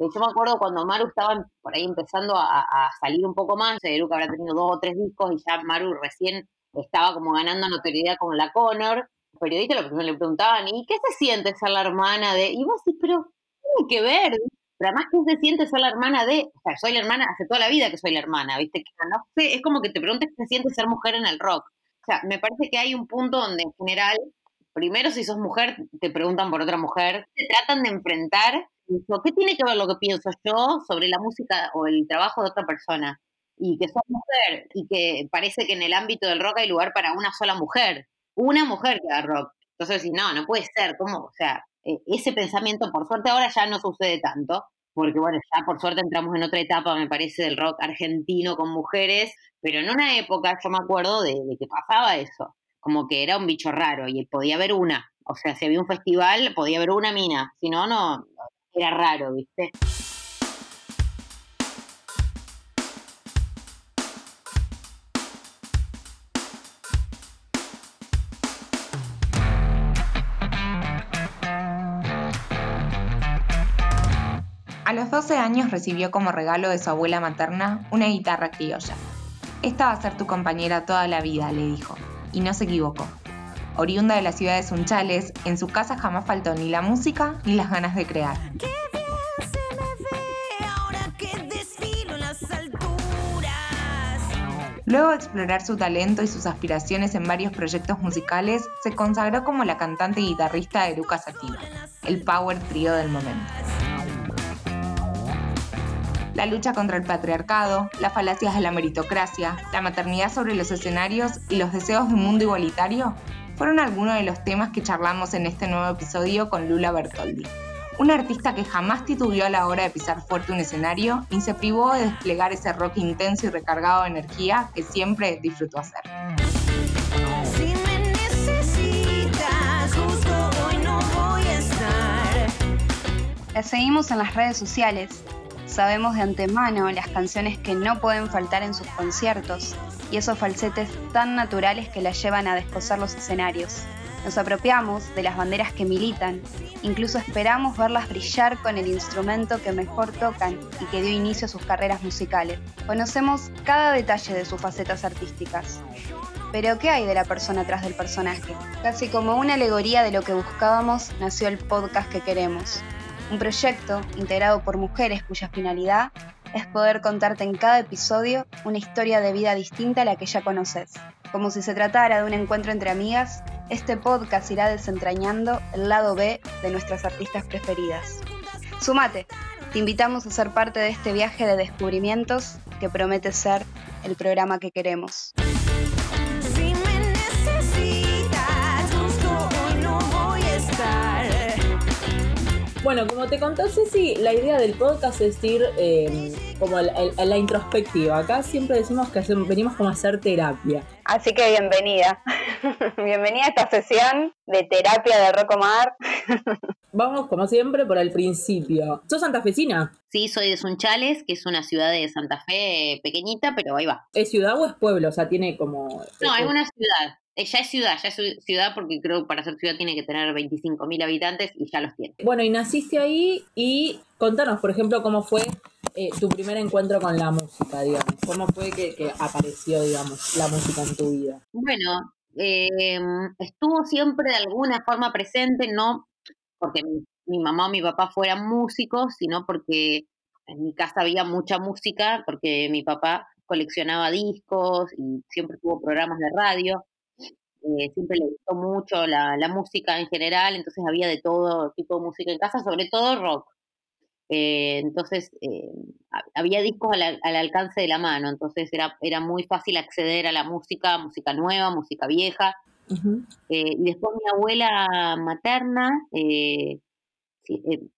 Hecho, me acuerdo cuando Maru estaba por ahí empezando a, salir un poco más, Eruca habrá tenido dos o tres discos y ya Maru recién estaba como ganando notoriedad con la Connor. Los periodistas lo primero le preguntaban, ¿y qué se siente ser la hermana de...? Y vos decís, pero tiene que ver, pero además, ¿qué se siente ser la hermana de...? O sea, soy la hermana, hace toda la vida que soy la hermana, ¿viste? No sé, es como que te preguntes qué se siente ser mujer en el rock. O sea, me parece que hay un punto donde en general, primero si sos mujer, te preguntan por otra mujer, te tratan de enfrentar, ¿qué tiene que ver lo que pienso yo sobre la música o el trabajo de otra persona? Y que sos mujer y que parece que en el ámbito del rock hay lugar para una sola mujer, una mujer que haga rock. Entonces, si no, no puede ser, ¿cómo? O sea, e, ese pensamiento, por suerte ahora ya no sucede tanto, porque bueno, ya por suerte entramos en otra etapa, me parece, del rock argentino con mujeres, pero en una época yo me acuerdo de, que pasaba eso, como que era un bicho raro y podía haber una, o sea, si había un festival podía haber una mina, si no, no, era raro, ¿viste? A los 12 años recibió como regalo de su abuela materna una guitarra criolla. Esta va a ser tu compañera toda la vida, le dijo. Y no se equivocó. Oriunda de la ciudad de Sunchales, en su casa jamás faltó ni la música ni las ganas de crear. Luego de explorar su talento y sus aspiraciones en varios proyectos musicales, se consagró como la cantante y guitarrista de Lucas Sativa, el power trio del momento la lucha contra el patriarcado, las falacias de la meritocracia, la maternidad sobre los escenarios y los deseos de un mundo igualitario fueron algunos de los temas que charlamos en este nuevo episodio con Lula Bertoldi, una artista que jamás titubeó a la hora de pisar fuerte un escenario y se privó de desplegar ese rock intenso y recargado de energía que siempre disfrutó hacer. La seguimos en las redes sociales. Sabemos de antemano las canciones que no pueden faltar en sus conciertos y esos falsetes tan naturales que la llevan a desposar los escenarios. Nos apropiamos de las banderas que militan, incluso esperamos verlas brillar con el instrumento que mejor tocan y que dio inicio a sus carreras musicales. Conocemos cada detalle de sus facetas artísticas. Pero ¿qué hay de la persona atrás del personaje? Casi como una alegoría de lo que buscábamos, nació el podcast que queremos un proyecto integrado por mujeres cuya finalidad es poder contarte en cada episodio una historia de vida distinta a la que ya conoces. Como si se tratara de un encuentro entre amigas, este podcast irá desentrañando el lado B de nuestras artistas preferidas. Sumate, te invitamos a ser parte de este viaje de descubrimientos que promete ser el programa que queremos. Bueno, como te contó Ceci, la idea del podcast es ir em, como la, introspectiva. Acá siempre decimos que venimos como a hacer terapia. Así que bienvenida. bienvenida a esta sesión de terapia de Rocomar. Vamos, como siempre, por el principio. ¿Sos santafesina? Sí, soy de Sunchales, que es una ciudad de Santa Fe pequeñita, pero ahí va. ¿Es ciudad o es pueblo? O sea, tiene como... No, es una ciudad. Eh, ya es ciudad, ya es ciudad porque creo que para ser ciudad tiene que tener 25.000 habitantes y ya los tiene. Bueno, y naciste ahí y contanos, por ejemplo, cómo fue eh, tu primer encuentro con la música, digamos. ¿Cómo fue que, apareció, digamos, la música en tu vida? Bueno, em, estuvo siempre de alguna forma presente, no porque mi, mi mamá o mi papá fueran músicos, sino porque en mi casa había mucha música, porque mi papá coleccionaba discos y siempre tuvo programas de radio. Eh, siempre le gustó mucho la, música en general, entonces había de todo tipo de música en casa, sobre todo rock. Eh, entonces eh, había discos al, alcance de la mano, entonces era, era muy fácil acceder a la música, música nueva, música vieja. y después mi abuela materna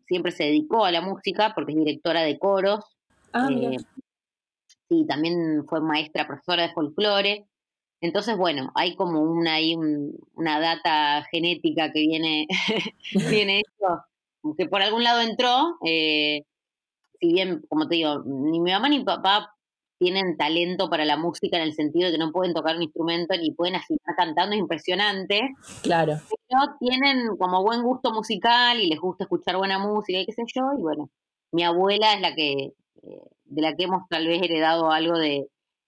siempre se dedicó a la música porque es directora de coros. Ah, sí, también fue maestra, profesora de folclore. Entonces, bueno, hay como una, hay una data genética que viene, viene esto, que por algún lado entró, eh, si bien, como te digo, ni mi mamá ni mi papá tienen talento para la música en el sentido de que no pueden tocar un instrumento ni pueden afinar cantando, es impresionante. Claro. Pero tienen como buen gusto musical y les gusta escuchar buena música y qué sé yo, y bueno, mi abuela es la que, eh, de la que hemos tal vez heredado algo de,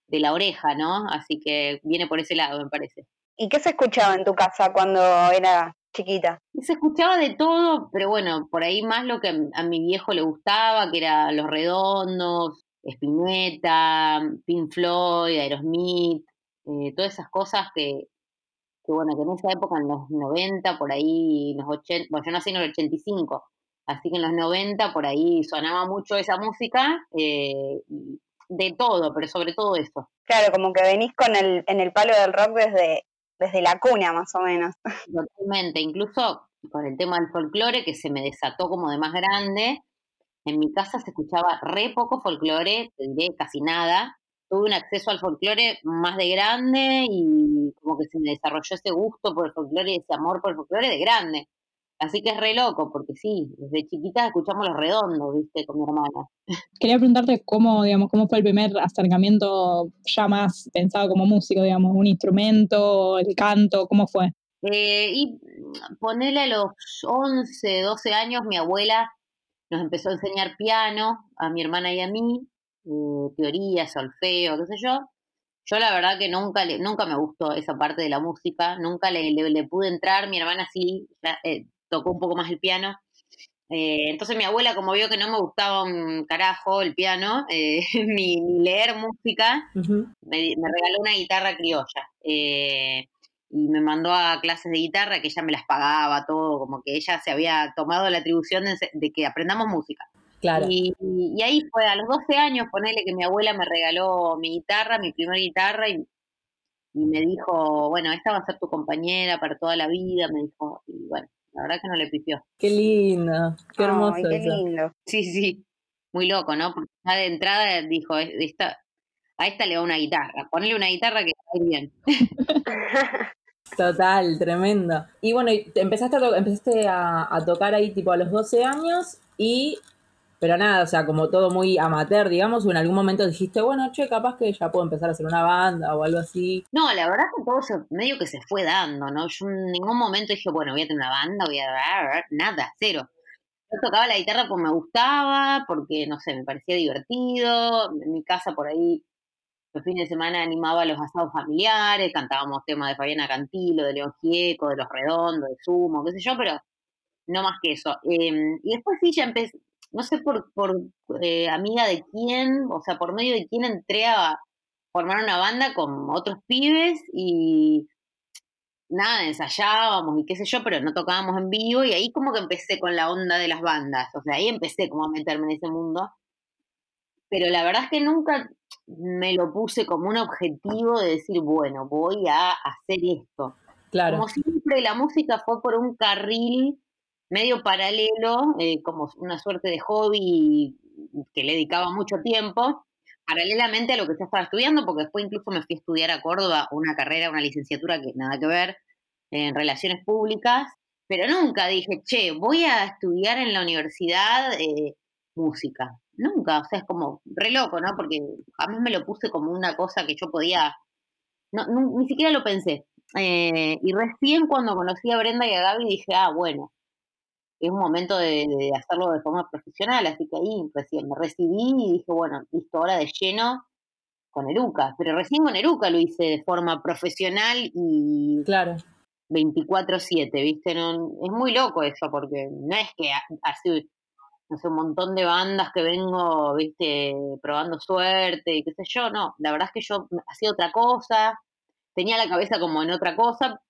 de la oreja, ¿no? Así que viene por ese lado, me parece. ¿Y qué se escuchaba en tu casa cuando era chiquita? se escuchaba de todo, pero bueno, por ahí más lo que a mi viejo le gustaba, que era Los Redondos, Spinetta, Pink Floyd, Aerosmith, eh, todas esas cosas que, que, bueno, que en esa época, en los 90, por ahí, en los 80, bueno, yo nací en el 85, así que en los 90 por ahí sonaba mucho esa música, eh, de todo, pero sobre todo eso. Claro, como que venís con el, en el palo del rock desde, desde la cuna, más o menos. Totalmente, incluso con el tema del folclore, que se me desató como de más grande. En mi casa se escuchaba re poco folclore, te diré casi nada. Tuve un acceso al folclore más de grande y como que se me desarrolló ese gusto por el folclore y ese amor por el folclore de grande. Así que es re loco, porque sí, desde chiquita escuchamos los redondos, viste, con mi hermana. Quería preguntarte cómo, digamos, cómo fue el primer acercamiento ya más pensado como músico, digamos, un instrumento, el canto, ¿cómo fue? Eh, y ponerle a los 11, 12 años, mi abuela nos empezó a enseñar piano a mi hermana y a mí, eh, teoría, solfeo, qué sé yo. Yo la verdad que nunca le, nunca me gustó esa parte de la música, nunca le, le, pude entrar, mi hermana sí, eh, tocó un poco más el piano. Eh, entonces mi abuela, como vio que no me gustaba un carajo el piano, eh, ni, leer música, me, regaló una guitarra criolla. Eh, y me mandó a clases de guitarra que ella me las pagaba, todo, como que ella se había tomado la atribución de, que aprendamos música. Claro. Y, ahí fue a los 12 años, ponerle que mi abuela me regaló mi guitarra, mi primera guitarra, y, y me dijo, bueno, esta va a ser tu compañera para toda la vida, me dijo, y bueno, la verdad que no le pifió. Qué lindo, qué hermoso. qué lindo. Sí, sí, muy loco, ¿no? Porque ya de entrada dijo, esta, a esta le va una guitarra, ponle una guitarra que va bien. Total, tremendo. Y bueno, empezaste, a, empezaste a, a, tocar ahí tipo a los 12 años y pero nada, o sea, como todo muy amateur, digamos, o en algún momento dijiste, bueno, che, capaz que ya puedo empezar a hacer una banda o algo así. No, la verdad que todo se, medio que se fue dando, ¿no? Yo en ningún momento dije, bueno, voy a tener una banda, voy a... Nada, cero. Yo tocaba la guitarra porque me gustaba, porque, no sé, me parecía divertido. En mi casa por ahí, los fines de semana animaba los asados familiares, cantábamos temas de Fabiana Cantilo, de León Gieco, de Los Redondos, de Sumo, qué sé yo, pero no más que eso. Em, y después sí ya empecé, no sé por, por eh, amiga de quién, o sea, por medio de quién entré a formar una banda con otros pibes y nada, ensayábamos y qué sé yo, pero no tocábamos en vivo y ahí como que empecé con la onda de las bandas, o sea, ahí empecé como a meterme en ese mundo. Pero la verdad es que nunca me lo puse como un objetivo de decir, bueno, voy a hacer esto. Claro. Como siempre la música fue por un carril medio paralelo, eh, como una suerte de hobby que le dedicaba mucho tiempo, paralelamente a lo que yo estaba estudiando, porque después incluso me fui a estudiar a Córdoba una carrera, una licenciatura que nada que ver en relaciones públicas, pero nunca dije, che, voy a estudiar en la universidad eh, música. Nunca, o sea, es como re loco, ¿no? Porque jamás me lo puse como una cosa que yo podía, no, ni siquiera lo pensé. Eh, y recién cuando conocí a Brenda y a Gaby dije, ah, bueno, es un momento de, hacerlo de forma profesional, así que ahí recién me recibí y dije, bueno, listo, ahora de lleno con Eruca, pero recién con Eruca lo hice de forma profesional y claro. 24/7, ¿viste? No, es muy loco eso, porque no es que hace, no sé, un montón de bandas que vengo, ¿viste? Probando suerte y qué sé yo, no, la verdad es que yo hacía otra cosa, tenía la cabeza como en otra cosa,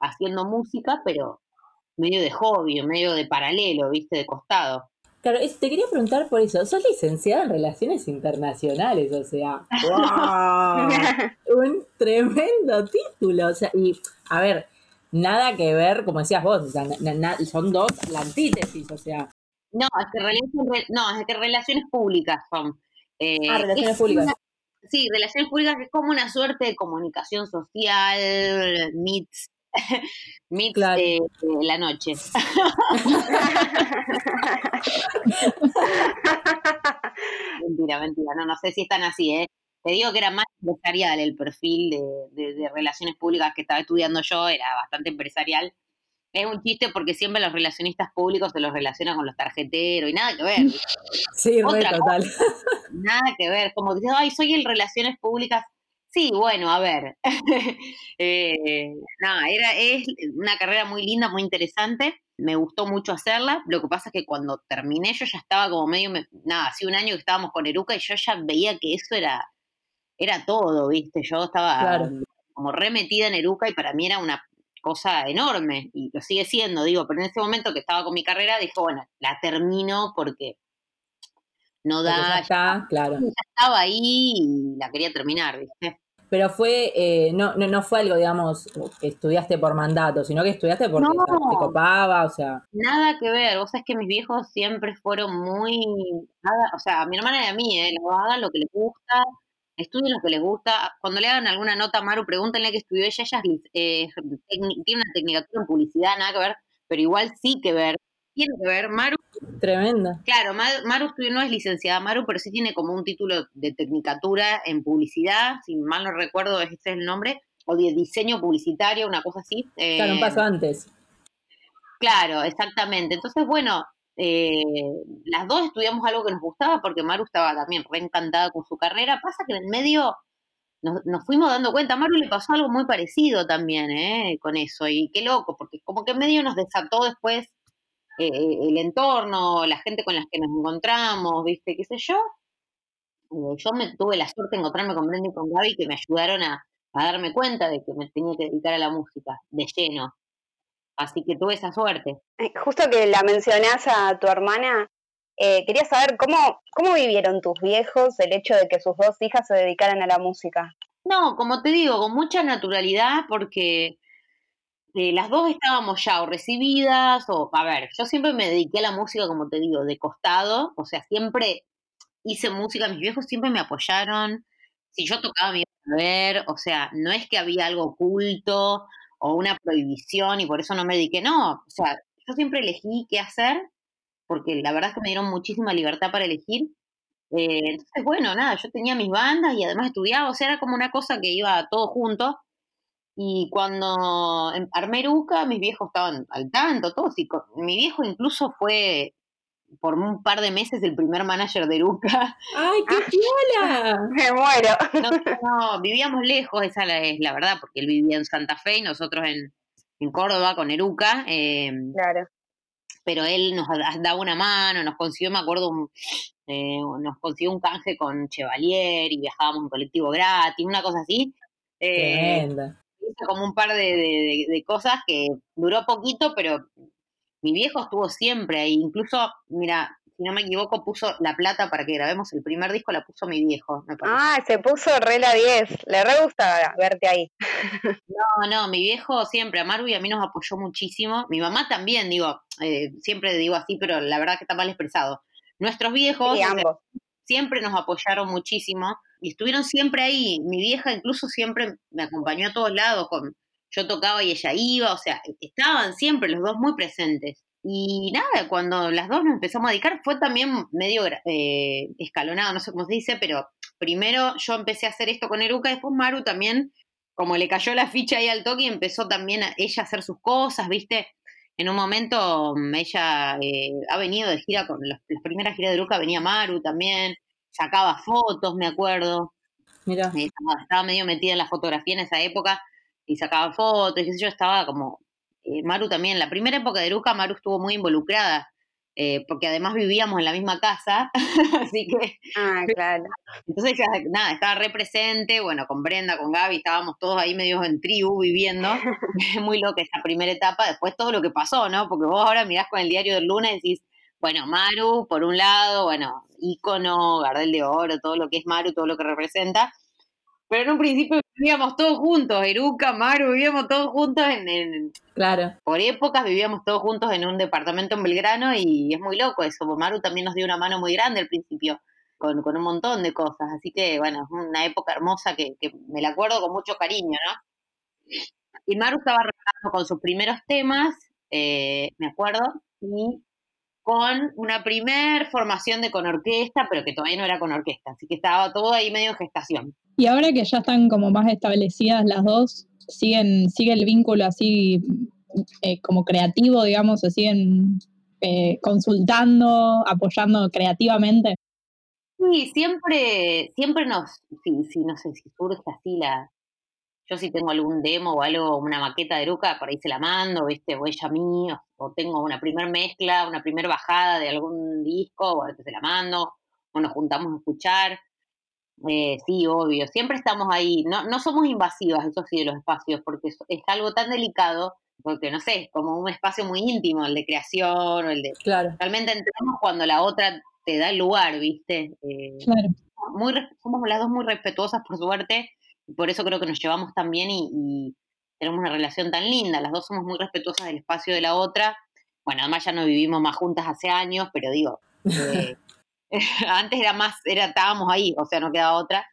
haciendo música, pero medio de hobby, medio de paralelo, viste, de costado. Claro, te quería preguntar por eso. Sos licenciada en Relaciones Internacionales, o sea, wow, un tremendo título. O sea, y a ver, nada que ver, como decías vos, o sea, son dos, la antítesis, o sea. No, es que relaciones, no, es que relaciones públicas son. Eh, ah, relaciones públicas. sí, relaciones públicas es como una suerte de comunicación social, meets Mix de, la noche. mentira, mentira. No, no sé si están así, ¿eh? Te digo que era más empresarial el perfil de, relaciones públicas que estaba estudiando yo, era bastante empresarial. Es un chiste porque siempre los relacionistas públicos se los relacionan con los tarjeteros y nada que ver. Sí, re total. nada que ver. Como dices, ay, soy el relaciones públicas. Sí, bueno, a ver. eh, nada, era, es una carrera muy linda, muy interesante. Me gustó mucho hacerla. Lo que pasa es que cuando terminé yo ya estaba como medio, nada, hace un año que estábamos con Eruca y yo ya veía que eso era, era todo, ¿viste? Yo estaba como remetida en Eruca y para mí era una cosa enorme y lo sigue siendo, digo, pero en ese momento que estaba con mi carrera, dijo, bueno, la termino porque no da. ya está, claro. Ya estaba ahí y la quería terminar, ¿viste? Pero fue, eh, no, no, no fue algo, digamos, que estudiaste por mandato, sino que estudiaste porque te copaba, o sea. Nada que ver, vos sabés que mis viejos siempre fueron muy, nada, o sea, a mi hermana y a mí, ¿eh? hagan lo que les gusta, estudien lo que les gusta. Cuando le hagan alguna nota a Maru, pregúntenle qué estudió ella. Ella eh, tiene una tecnicatura en publicidad, nada que ver, pero igual sí que ver. Tiene que ver, Maru. Tremenda. Claro, Maru no es licenciada Maru, pero sí tiene como un título de tecnicatura en publicidad, si mal no recuerdo, ese es el nombre, o de diseño publicitario, una cosa así. claro, un paso eh, antes. Claro, exactamente. Entonces, bueno, eh, las dos estudiamos algo que nos gustaba porque Maru estaba también re encantada con su carrera. Pasa que en el medio nos, fuimos dando cuenta, a Maru le pasó algo muy parecido también eh, con eso. Y qué loco, porque como que en medio nos desató después eh, el entorno, la gente con la que nos encontramos, ¿viste? ¿Qué sé yo? yo me tuve la suerte de encontrarme con Brenda y con Gaby que me ayudaron a, a darme cuenta de que me tenía que dedicar a la música de lleno. Así que tuve esa suerte. Eh, justo que la mencionás a tu hermana, eh, quería saber cómo, cómo vivieron tus viejos el hecho de que sus dos hijas se dedicaran a la música. No, como te digo, con mucha naturalidad porque eh, las dos estábamos ya o recibidas o, a ver, yo siempre me dediqué a la música, como te digo, de costado, o sea, siempre hice música, mis viejos siempre me apoyaron, si yo tocaba me iban a ver, o sea, no es que había algo oculto, o una prohibición y por eso no me dediqué. No, o sea, yo siempre elegí qué hacer, porque la verdad es que me dieron muchísima libertad para elegir. Eh, entonces, bueno, nada, yo tenía mis bandas y además estudiaba, o sea, era como una cosa que iba todo junto. Y cuando em, armé Ruca, mis viejos estaban al tanto, todos. Y mi viejo incluso fue por un par de meses el primer manager de Luca. ¡Ay, qué piola! Me muero. No, no, vivíamos lejos, esa es la verdad, porque él vivía en Santa Fe y nosotros en, en Córdoba con Eruca. Eh, claro. Pero él nos daba una mano, nos consiguió, me acuerdo, eh, nos consiguió un canje con Chevalier y viajábamos en colectivo gratis, una cosa así. Eh, como un par de, de cosas que duró poquito, pero mi viejo estuvo siempre ahí, incluso, mira, si no me equivoco, puso la plata para que grabemos el primer disco, la puso mi viejo. ah, se puso re la 10, le re gusta verte ahí. no, no, mi viejo siempre, a Maru y a mí nos apoyó muchísimo, mi mamá también, digo, eh, siempre digo así, pero la verdad que está mal expresado. Nuestros viejos siempre nos apoyaron muchísimo y estuvieron siempre ahí. Mi vieja incluso siempre me acompañó a todos lados con yo tocaba y ella iba, o sea, estaban siempre los dos muy presentes. Y nada, cuando las dos nos empezamos a dedicar fue también medio eh, escalonado, no sé cómo se dice, pero primero yo empecé a hacer esto con Eruca, después Maru también, como le cayó la ficha ahí al toque, empezó también a ella a hacer sus cosas, ¿viste? En un momento mm, ella eh, ha venido de gira con las primeras giras de Eruca, venía Maru también, sacaba fotos, me acuerdo. Mira. Eh, estaba medio metida en la fotografía en esa época y sacaba fotos, y qué sé yo, estaba como... Eh, Maru también, la primera época de Luca, Maru estuvo muy involucrada, eh, porque además vivíamos en la misma casa, así que... Ah, claro. Entonces nada, estaba re presente, bueno, con Brenda, con Gaby, estábamos todos ahí medio en tribu viviendo, muy loca esa primera etapa, después todo lo que pasó, ¿no? Porque vos ahora mirás con el diario del lunes y decís, bueno, Maru, por un lado, bueno, ícono, Gardel de Oro, todo lo que es Maru, todo lo que representa, pero en un principio vivíamos todos juntos, Eruca, Maru, vivíamos todos juntos en, Claro. Por épocas vivíamos todos juntos en un departamento en Belgrano y es muy loco eso. Maru también nos dio una mano muy grande al principio, con, con un montón de cosas. Así que, bueno, es una época hermosa que, que me la acuerdo con mucho cariño, ¿no? Y Maru estaba trabajando con sus primeros temas, eh, me acuerdo, y con una primer formación de con orquesta, pero que todavía no era con orquesta, así que estaba todo ahí medio en gestación. Y ahora que ya están como más establecidas las dos, siguen, sigue el vínculo así eh, como creativo, digamos, se siguen eh, consultando, apoyando creativamente. Sí, siempre, siempre nos, si, si no sé, si surge así la, yo si tengo algún demo o algo, una maqueta de Luca, por ahí se la mando, ¿viste? O ella a mí, o, tengo una primer mezcla, una primer bajada de algún disco, o se la mando, o nos juntamos a escuchar. Eh, sí, obvio, siempre estamos ahí. No, no somos invasivas, eso sí, de los espacios, porque es, algo tan delicado, porque no sé, es como un espacio muy íntimo, el de creación, o el de... Claro. Realmente entramos cuando la otra te da el lugar, ¿viste? Eh, claro. Muy, somos las dos muy respetuosas, por suerte, por eso creo que nos llevamos tan bien y, tenemos una relación tan linda. Las dos somos muy respetuosas del espacio de la otra. Bueno, además ya no vivimos más juntas hace años, pero digo, eh, antes era más, era, estábamos ahí, o sea, no quedaba otra.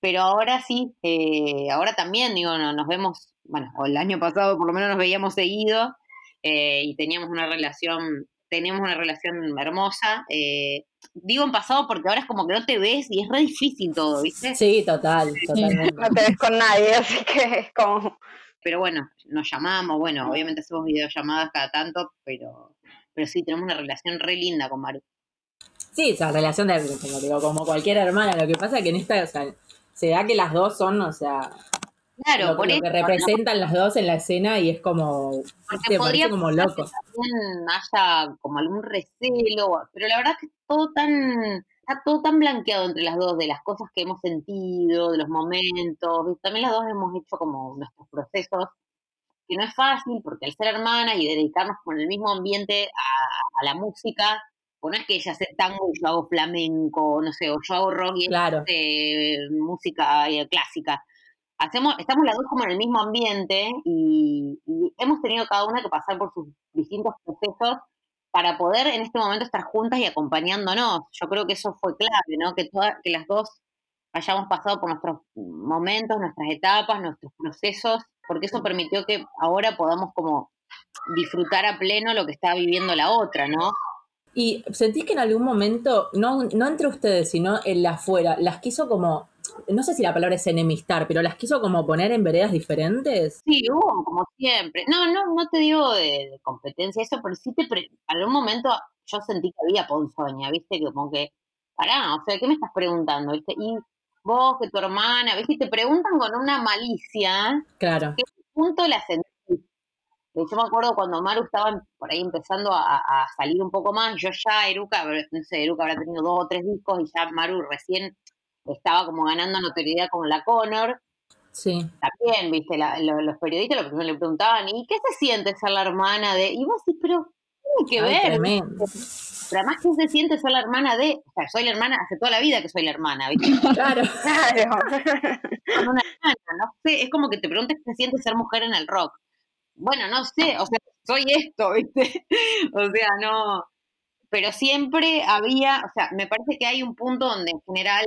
Pero ahora sí, eh, ahora también, digo, nos vemos, bueno, el año pasado por lo menos nos veíamos seguido eh, y teníamos una relación tenemos una relación hermosa. Eh, digo en pasado porque ahora es como que no te ves y es re difícil todo, ¿viste? Sí, total, totalmente. No te ves con nadie, así que es como... Pero bueno, nos llamamos, bueno, obviamente hacemos videollamadas cada tanto, pero, pero sí, tenemos una relación re linda con Maru. Sí, esa relación de, como digo, como cualquier hermana, lo que pasa es que en esta, o sea, se da que las dos son, o sea, Claro, lo, que representan las dos en la escena y es como, te parece como loco. También haya como algún recelo, pero la verdad es que todo tan, está todo tan blanqueado entre las dos de las cosas que hemos sentido, de los momentos. También las dos hemos hecho como nuestros procesos, que no es fácil porque al ser hermana y dedicarnos con el mismo ambiente a, la música, pues no es que ella hace tango y yo hago flamenco, no sé, o yo hago rock y claro. música eh, clásica hacemos, estamos las dos como en el mismo ambiente y, hemos tenido cada una que pasar por sus distintos procesos para poder en este momento estar juntas y acompañándonos. Yo creo que eso fue clave, ¿no? Que, todas, que las dos hayamos pasado por nuestros momentos, nuestras etapas, nuestros procesos, porque eso permitió que ahora podamos como disfrutar a pleno lo que está viviendo la otra, ¿no? Y sentís que en algún momento, no, no entre ustedes, sino en la afuera, las quiso como no sé si la palabra es enemistar, pero las quiso como poner en veredas diferentes. Sí, hubo, como siempre. No, no, no te digo de, competencia eso, pero sí te, pre algún momento yo sentí que había ponzoña, viste, como que, pará, o sea, ¿qué me estás preguntando? ¿Viste? Y vos, que tu hermana, viste, te preguntan con una malicia. Claro. ¿Qué punto la sentí? Yo me acuerdo cuando Maru estaba por ahí empezando a, a, salir un poco más, yo ya, Eruca, no sé, Eruca habrá tenido dos o tres discos y ya Maru recién estaba como ganando notoriedad con la Connor. Sí. También, viste, los periodistas lo primero le preguntaban, ¿y qué se siente ser la hermana de...? Y vos decís, pero, tiene que ver. Pero además, ¿qué se siente ser la hermana de...? O sea, soy la hermana, hace toda la vida que soy la hermana, ¿viste? Claro. claro. una hermana, no sé, es como que te preguntes qué se siente ser mujer en el rock. Bueno, no sé, o sea, soy esto, ¿viste? o sea, no... Pero siempre había, o sea, me parece que hay un punto donde en general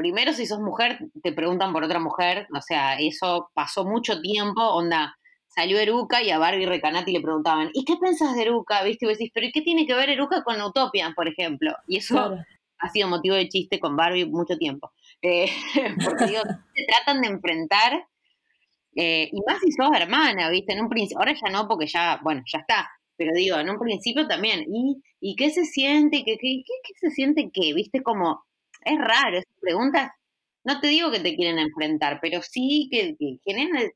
primero si sos mujer te preguntan por otra mujer, o sea, eso pasó mucho tiempo, onda, salió Eruca y a Barbie Recanati le preguntaban, ¿y qué pensás de Eruca? ¿Viste? Y vos decís, ¿pero qué tiene que ver Eruca con Utopia, por ejemplo? Y eso ha sido motivo de chiste con Barbie mucho tiempo. Eh, porque digo, se tratan de enfrentar, eh, y más si sos hermana, ¿viste? En un principio, ahora ya no, porque ya, bueno, ya está. Pero digo, en un principio también, ¿y, y qué se siente? ¿Qué, qué, qué, se siente qué? ¿Viste? Como, es raro, esas preguntas, no te digo que te quieren enfrentar, pero sí que, generan,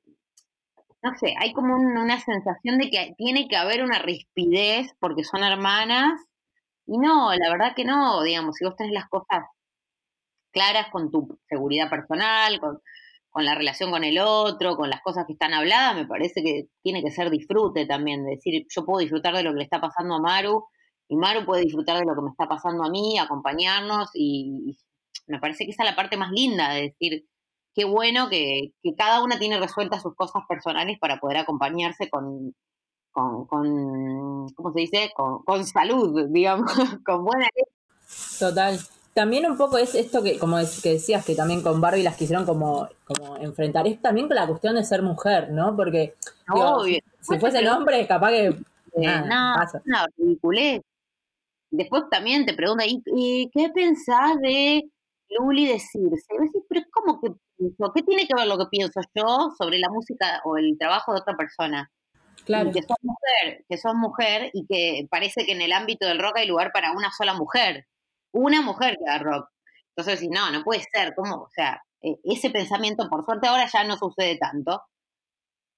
no sé, hay como una sensación de que tiene que haber una rispidez porque son hermanas, y no, la verdad que no, digamos, si vos tenés las cosas claras con tu seguridad personal, con, con la relación con el otro, con las cosas que están habladas, me parece que tiene que ser disfrute también, de decir, yo puedo disfrutar de lo que le está pasando a Maru, y Maru puede disfrutar de lo que me está pasando a mí, acompañarnos y, me parece que esa es la parte más linda de decir, qué bueno que, cada una tiene resueltas sus cosas personales para poder acompañarse con, con, ¿cómo se dice? Con, salud, digamos, con buena... Total. También un poco es esto que, como que decías, que también con Barbie las quisieron como, como enfrentar, es también con la cuestión de ser mujer, ¿no? Porque si, fuese hombre, capaz que... Eh, no, no, ridiculez. Después también te pregunta, ¿y, qué pensás de Luli decirse? Y decís, pero ¿cómo que pienso? ¿Qué tiene que ver lo que pienso yo sobre la música o el trabajo de otra persona? Claro. Que sos mujer, que sos mujer y que parece que en el ámbito del rock hay lugar para una sola mujer. Una mujer que da rock. Entonces, si no, no puede ser. ¿Cómo? O sea, e, ese pensamiento, por suerte, ahora ya no sucede tanto.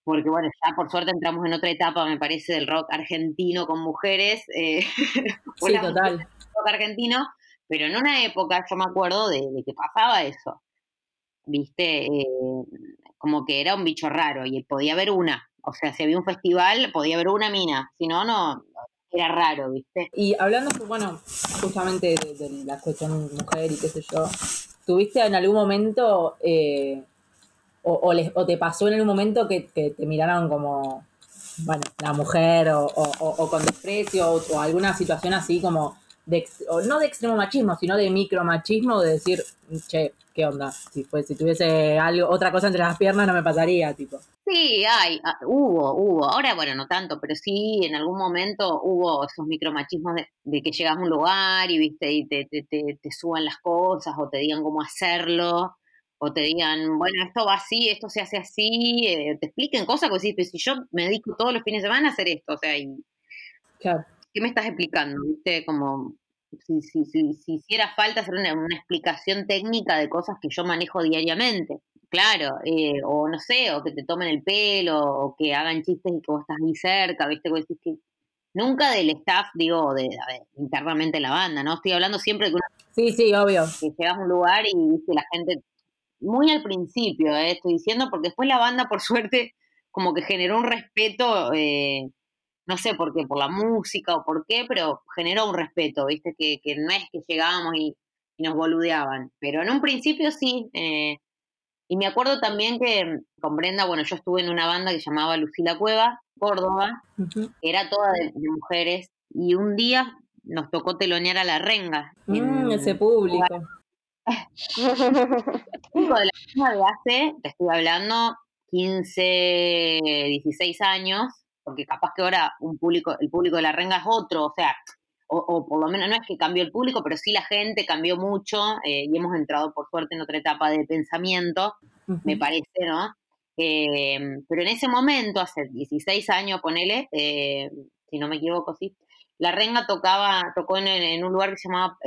Porque, bueno, ya por suerte entramos en otra etapa, me parece, del rock argentino con mujeres. Eh, sí, total. Rock argentino. Pero en una época yo me acuerdo de, de que pasaba eso. ¿Viste? Eh, como que era un bicho raro y podía haber una. O sea, si había un festival, podía haber una mina. Si no, no, era raro, ¿viste? Y hablando, bueno, justamente de, la cuestión mujer y qué sé yo, ¿tuviste en algún momento, eh, o, o, te pasó en algún momento que, te miraron como, bueno, la mujer o, o con desprecio o, alguna situación así como, de, no de extremo machismo, sino de micromachismo, de decir, che, ¿qué onda? Si, fue, si tuviese algo, otra cosa entre las piernas no me pasaría, tipo. Sí, hay, ah, hubo, hubo. Ahora, bueno, no tanto, pero sí, en algún momento hubo esos micromachismos de, que llegas a un lugar y, viste, y te, te, te, suban las cosas o te digan cómo hacerlo o te digan, bueno, esto va así, esto se hace así, eh, te expliquen cosas que decís, si yo me dedico todos los fines de semana a hacer esto, o sea, y, ¿qué me estás explicando? ¿Viste? Como si, si, si, si hiciera falta hacer una, explicación técnica de cosas que yo manejo diariamente. Claro, eh, o no sé, o que te tomen el pelo, o que hagan chistes y que vos estás muy cerca, ¿viste? que nunca del staff, digo, de, internamente la banda, ¿no? Estoy hablando siempre de que Sí, sí, obvio. Que llegas a un lugar y viste la gente, muy al principio, eh, estoy diciendo, porque después la banda, por suerte, como que generó un respeto eh, no sé por qué, por la música o por qué, pero generó un respeto, ¿viste? Que, que no es que llegábamos y, nos boludeaban, pero en un principio sí. Eh, y me acuerdo también que con Brenda, bueno, yo estuve en una banda que llamaba Lucila Cueva, Córdoba, que era toda de, mujeres, y un día nos tocó telonear a la renga. Mm, ese público. de la de hace, te estoy hablando, 15, 16 años, porque capaz que ahora un público, el público de la renga es otro, o sea, o, por lo menos no es que cambió el público, pero sí la gente cambió mucho eh, y hemos entrado por suerte en otra etapa de pensamiento, me parece, ¿no? Eh, pero en ese momento, hace 16 años, ponele, eh, si no me equivoco, sí, la renga tocaba, tocó en, un lugar que se llamaba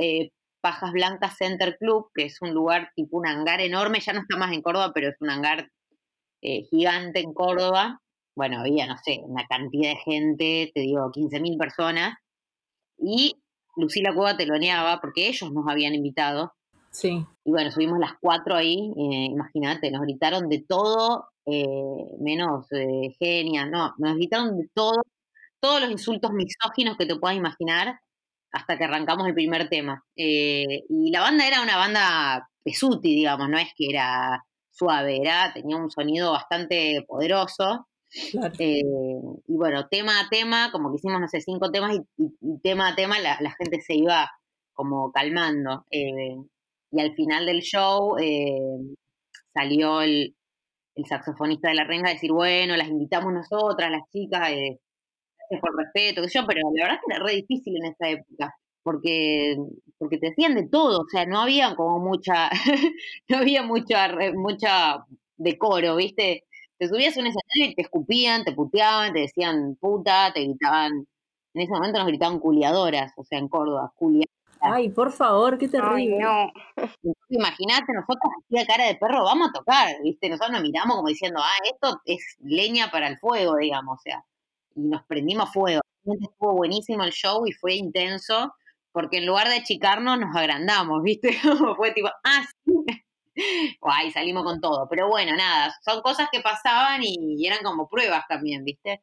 Pajas Blancas Center Club, que es un lugar tipo un hangar enorme, ya no está más en Córdoba, pero es un hangar gigante en Córdoba, bueno, había, no sé, una cantidad de gente, te digo, 15.000 personas, y Lucila Cueva teloneaba porque ellos nos habían invitado. Sí. Y bueno, subimos las cuatro ahí, eh, imagínate, nos gritaron de todo, eh, menos eh, genia, no, nos gritaron de todo, todos los insultos misóginos que te puedas imaginar, hasta que arrancamos el primer tema. y la banda era una banda pesuti, digamos, no es que era suave, era, tenía un sonido bastante poderoso. Eh, y bueno, tema a tema, como que hicimos, no sé, cinco temas y, tema a tema la, gente se iba como calmando. Eh, y al final del show eh, salió el, saxofonista de la renga a decir, bueno, las invitamos nosotras, las chicas, gracias por respeto, que yo, pero la verdad que era re difícil en esa época. Porque, porque te decían de todo, o sea, no había como mucha, no había mucha, mucha decoro, ¿viste? Te subías a un escenario y te escupían, te puteaban, te decían puta, te gritaban. En ese momento nos gritaban culiadoras, o sea, en Córdoba, culiadoras. Ay, por favor, qué terrible. no. Imagínate, nosotros hacía cara de perro, vamos a tocar, ¿viste? Nosotros nos miramos como diciendo, ah, esto es leña para el fuego, digamos, o sea, y nos prendimos fuego. Estuvo buenísimo el show y fue intenso, porque en lugar de achicarnos, nos agrandamos, ¿viste? fue tipo, ah, sí, Ay, salimos con todo. Pero bueno, nada, son cosas que pasaban y, eran como pruebas también, ¿viste?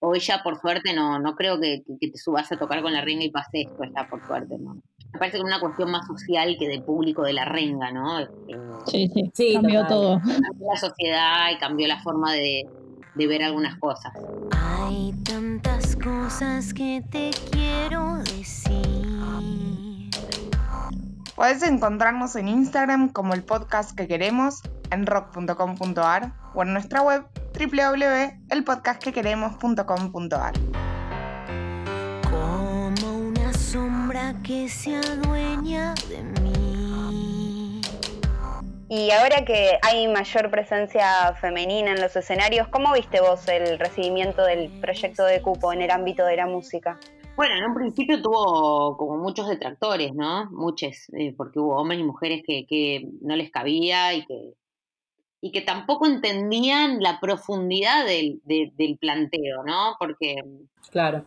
Hoy ya por suerte no, no creo que, te subas a tocar con la renga y pase esto, ya por suerte, ¿no? Me parece que es una cuestión más social que de público de la renga, ¿no? Sí, sí, sí cambió todo. Cambió la sociedad y cambió la forma de, de ver algunas cosas. Hay tantas cosas que te quiero decir. Puedes encontrarnos en Instagram como el podcast que queremos, en rock.com.ar o en nuestra web www.elpodcastquequeremos.com.ar. Como una sombra que se adueña de mí. Y ahora que hay mayor presencia femenina en los escenarios, ¿cómo viste vos el recibimiento del proyecto de cupo en el ámbito de la música? Bueno, en un principio tuvo como muchos detractores, ¿no? Muchos, eh, porque hubo hombres y mujeres que, que no les cabía y que, y que tampoco entendían la profundidad del, de- del planteo, ¿no? Porque Claro.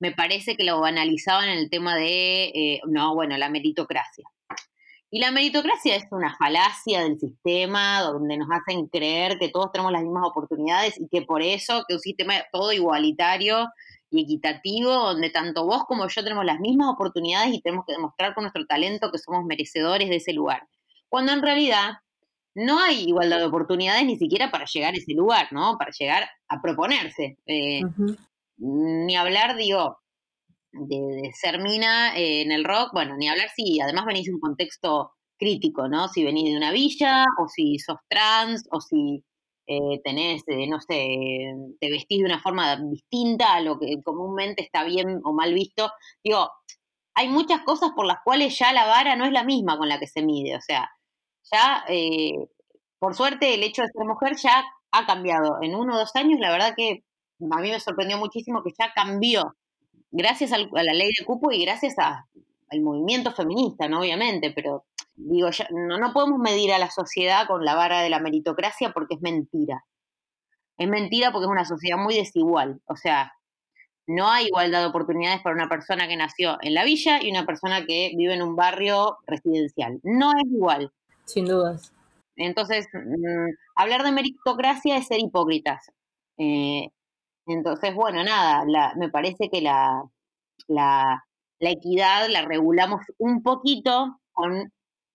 me parece que lo banalizaban en el tema de, eh, no, bueno, la meritocracia. Y la meritocracia es una falacia del sistema donde nos hacen creer que todos tenemos las mismas oportunidades y que por eso, que un sistema todo igualitario y equitativo, donde tanto vos como yo tenemos las mismas oportunidades y tenemos que demostrar con nuestro talento que somos merecedores de ese lugar. Cuando en realidad no hay igualdad de oportunidades ni siquiera para llegar a ese lugar, ¿no? Para llegar a proponerse. Eh, ni hablar, digo, de, de ser mina eh, en el rock, bueno, ni hablar si además venís de un contexto crítico, ¿no? Si venís de una villa, o si sos trans, o si eh, tenés, eh, no sé, te vestís de una forma distinta a lo que comúnmente está bien o mal visto. Digo, hay muchas cosas por las cuales ya la vara no es la misma con la que se mide, o sea, ya, eh, por suerte, el hecho de ser mujer ya ha cambiado. En uno o dos años, la verdad que a mí me sorprendió muchísimo que ya cambió, gracias al- a la ley de cupo y gracias al movimiento feminista, ¿no? Obviamente, pero digo, ya, no, no podemos medir a la sociedad con la vara de la meritocracia porque es mentira. Es mentira porque es una sociedad muy desigual. O sea, no hay igualdad de oportunidades para una persona que nació en la villa y una persona que vive en un barrio residencial. No es igual. Sin dudas. Entonces, mm, hablar de meritocracia es ser hipócritas. Eh, entonces, bueno, nada, la- me parece que la, la, la equidad la regulamos un poquito con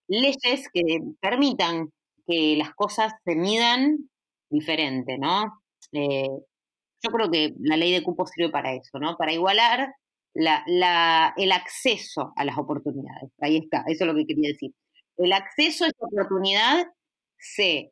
leyes que permitan que las cosas se midan diferente, ¿no? Eh, yo creo que la ley de cupo sirve para eso, ¿no? Para igualar la, la, el acceso a las oportunidades. Ahí está, eso es lo que quería decir. El acceso a esa oportunidad se eh,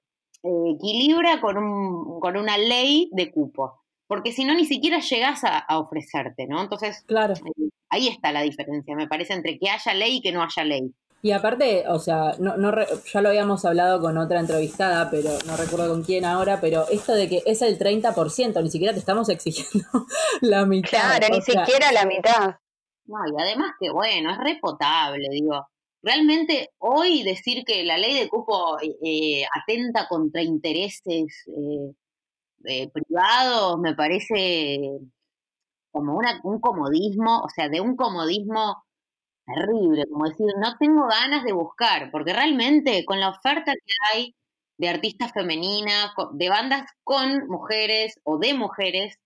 equilibra con, un, con una ley de cupo, porque si no, ni siquiera llegás a, a ofrecerte, ¿no? Entonces, Claro. eh, ahí está la diferencia, me parece, entre que haya ley y que no haya ley. Y aparte, o sea, no, no re- ya lo habíamos hablado con otra entrevistada, pero no recuerdo con quién ahora, pero esto de que es el 30%, ni siquiera te estamos exigiendo la mitad. Claro, ni sea, siquiera la mitad. No, y además que bueno, es repotable, digo. Realmente hoy decir que la ley de cupo eh, atenta contra intereses eh, eh, privados me parece como una, un comodismo, o sea, de un comodismo terrible, como decir, no tengo ganas de buscar, porque realmente con la oferta que hay de artistas femeninas, de bandas con mujeres o de mujeres,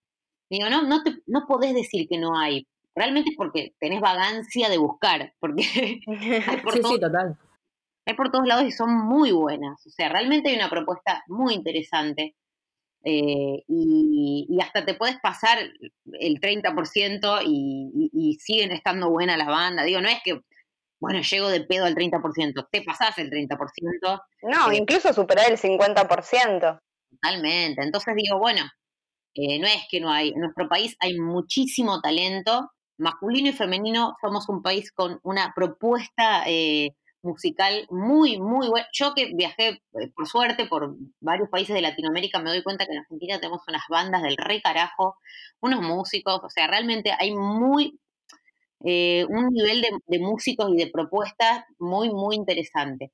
digo, no, no, te, no podés decir que no hay. Realmente es porque tenés vagancia de buscar, porque hay por, Sí, todos- sí, total. hay por todos lados y son muy buenas. O sea, realmente hay una propuesta muy interesante. eh, y, y hasta te puedes pasar el 30% y, y, y siguen estando buenas las bandas. Digo, no es que, bueno, llego de pedo al 30%, te pasás el 30%. No, Eh, incluso superar el 50%. Totalmente. Entonces digo, bueno, eh, no es que no hay, en nuestro país hay muchísimo talento, masculino y femenino, somos un país con una propuesta eh, musical muy, muy buena. Yo que viajé, eh, por suerte, por varios países de Latinoamérica, me doy cuenta que en Argentina tenemos unas bandas del re carajo, unos músicos, o sea, realmente hay muy, eh, un nivel de, músicos y de propuestas muy, muy interesante.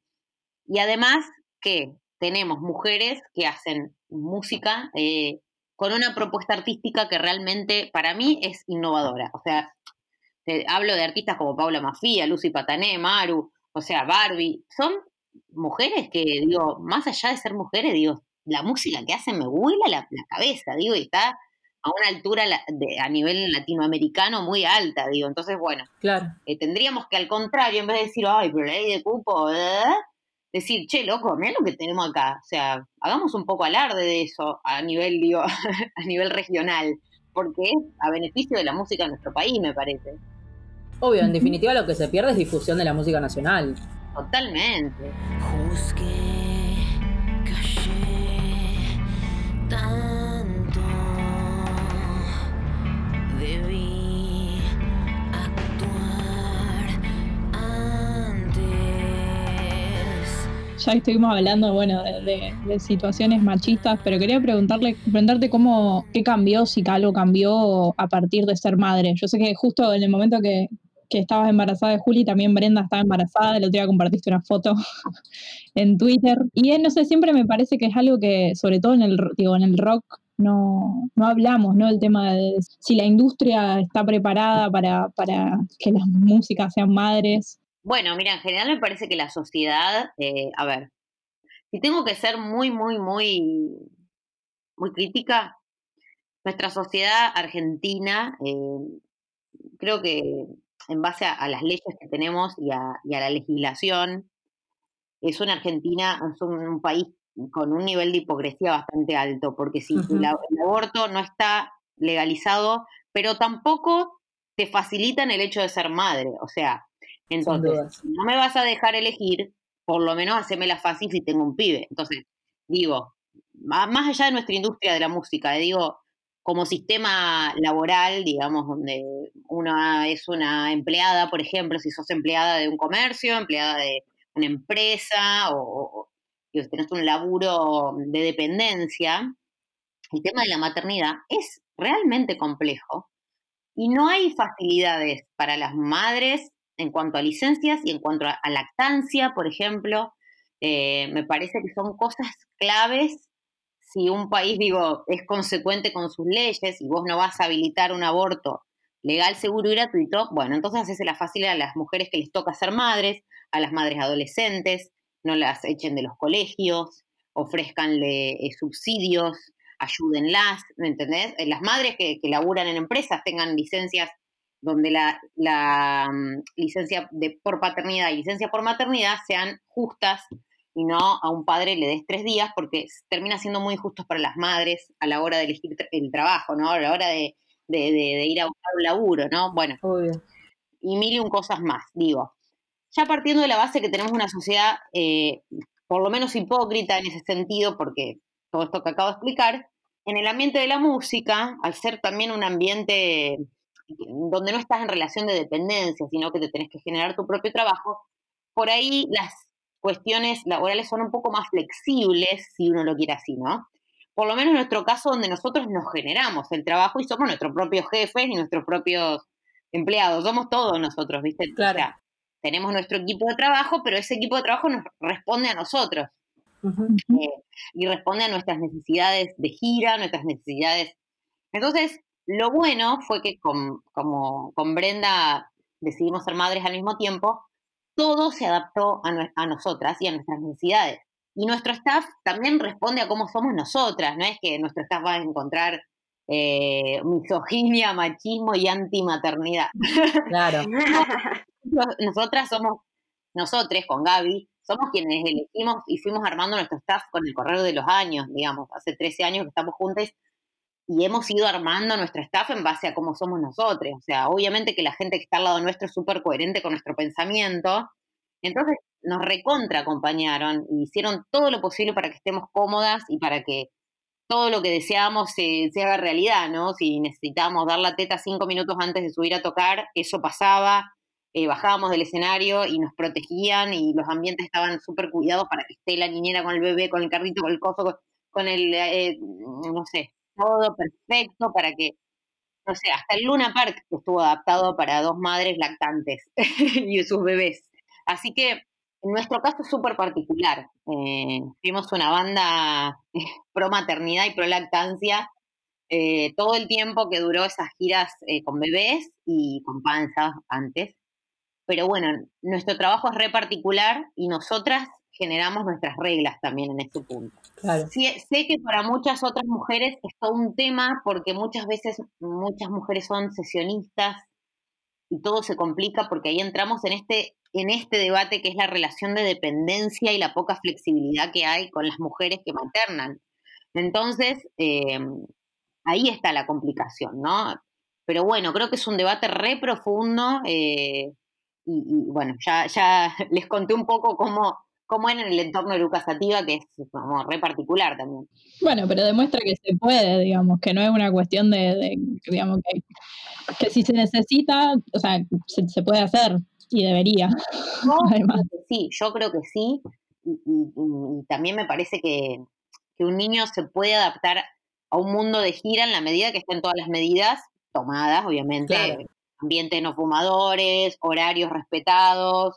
Y además que tenemos mujeres que hacen música eh, con una propuesta artística que realmente para mí es innovadora. O sea, te hablo de artistas como Paula Mafia, Lucy Patané, Maru, o sea, Barbie. Son mujeres que, digo, más allá de ser mujeres, digo, la música que hacen me vuela la, la cabeza, digo, y está a una altura de- a nivel latinoamericano muy alta, digo. Entonces, bueno, Claro. eh, tendríamos que al contrario, en vez de decir, ay, pero ley de cupo, ¿eh? decir, che, loco, mirá lo que tenemos acá. O sea, hagamos un poco alarde de eso a nivel, digo, a nivel regional, porque es a beneficio de la música de nuestro país, me parece. Obvio, en definitiva lo que se pierde es difusión de la música nacional. Totalmente. Juzgué, callé tanto, debí actuar antes. ya estuvimos hablando, bueno, de, de- de situaciones machistas, pero quería preguntarle, preguntarte cómo, qué cambió, si algo cambió a partir de ser madre. Yo sé que justo en el momento que, que estabas embarazada de Juli, también Brenda estaba embarazada, el otro día compartiste una foto en Twitter. Y no sé, siempre me parece que es algo que, sobre todo en el, digo, en el rock, no, no hablamos, ¿no? El tema de si la industria está preparada para, para que las músicas sean madres. Bueno, mira, en general me parece que la sociedad, eh, a ver, si tengo que ser muy, muy, muy, muy crítica, nuestra sociedad argentina, eh, creo que en base a, a las leyes que tenemos y a, y a la legislación, es una Argentina, es un, un país con un nivel de hipocresía bastante alto, porque si el, aborto no está legalizado, pero tampoco te facilitan el hecho de ser madre, o sea, entonces, no me vas a dejar elegir, por lo menos hacémela fácil si tengo un pibe. Entonces, digo, más allá de nuestra industria de la música, eh, digo, como sistema laboral, digamos, donde una es una empleada, por ejemplo, si sos empleada de un comercio, empleada de una empresa o, o- si tenés un laburo de dependencia, el tema de la maternidad es realmente complejo y no hay facilidades para las madres en cuanto a licencias y en cuanto a, a lactancia, por ejemplo. Eh, me parece que son cosas claves si un país, digo, es consecuente con sus leyes y vos no vas a habilitar un aborto legal, seguro y gratuito, bueno, entonces hacésela fácil a las mujeres que les toca ser madres, a las madres adolescentes, no las echen de los colegios, ofrezcanle eh, subsidios, ayúdenlas, ¿me entendés? Eh, Las madres que, que laburan en empresas tengan licencias donde la, la mm, licencia de, por paternidad y licencia por maternidad sean justas y no a un padre le des tres días porque termina siendo muy injustos para las madres a la hora de elegir el trabajo, ¿no? A la hora de, de, de- de ir a buscar un laburo, ¿no? Bueno, Obvio. y mil y un cosas más, digo. Ya partiendo de la base que tenemos una sociedad eh, por lo menos hipócrita en ese sentido, porque todo esto que acabo de explicar, en el ambiente de la música, al ser también un ambiente donde no estás en relación de dependencia, sino que te tenés que generar tu propio trabajo, por ahí las cuestiones laborales son un poco más flexibles, si uno lo quiere así, ¿no? Por lo menos en nuestro caso, donde nosotros nos generamos el trabajo y somos nuestros propios jefes y nuestros propios empleados, somos todos nosotros, ¿viste? Claro. O sea, tenemos nuestro equipo de trabajo, pero ese equipo de trabajo nos responde a nosotros eh, y responde a nuestras necesidades de gira, nuestras necesidades. Entonces, lo bueno fue que con, como con Brenda decidimos ser madres al mismo tiempo, todo se adaptó a, nosotras y a nuestras necesidades. Y nuestro staff también responde a cómo somos nosotras, no es que nuestro staff va a encontrar eh, misoginia, machismo y antimaternidad. Claro. Nos- nosotras somos, nosotros con Gaby, somos quienes elegimos y fuimos armando nuestro staff con el correr de los años, digamos, hace 13 años que estamos juntas y hemos ido armando nuestro staff en base a cómo somos nosotros. O sea, obviamente que la gente que está al lado nuestro es súper coherente con nuestro pensamiento, entonces nos recontra acompañaron y hicieron todo lo posible para que estemos cómodas y para que todo lo que deseábamos se, se haga realidad, ¿no? Si necesitábamos dar la teta cinco minutos antes de subir a tocar, eso pasaba, eh, bajábamos del escenario y nos protegían y los ambientes estaban súper cuidados para que esté la niñera con el bebé, con el carrito, con el coso, con, con el, eh, no sé, todo perfecto para que, no sé, hasta el Luna Park estuvo adaptado para dos madres lactantes y sus bebés. Así que en nuestro caso es súper particular. Eh, fuimos una banda pro maternidad y pro lactancia eh, todo el tiempo que duró esas giras eh, con bebés y con panzas antes. Pero bueno, nuestro trabajo es re particular y nosotras generamos nuestras reglas también en ese punto. Claro. Sí, sé que para muchas otras mujeres es todo un tema porque muchas veces muchas mujeres son sesionistas y todo se complica porque ahí entramos en este en este debate que es la relación de dependencia y la poca flexibilidad que hay con las mujeres que maternan. Entonces, eh, ahí está la complicación, ¿no? Pero bueno, creo que es un debate re profundo eh, y, y, bueno, ya, ya les conté un poco cómo, era en el entorno de Lucas Sativa, que es como re particular también. Bueno, pero demuestra que se puede, digamos, que no es una cuestión de, de digamos, que, que si se necesita, o sea, se, se puede hacer y debería. Yo Además. sí, yo creo que sí. y, y- y también me parece que, que un niño se puede adaptar a un mundo de gira en la medida que estén todas las medidas tomadas, obviamente, Claro. ambiente no fumadores, horarios respetados,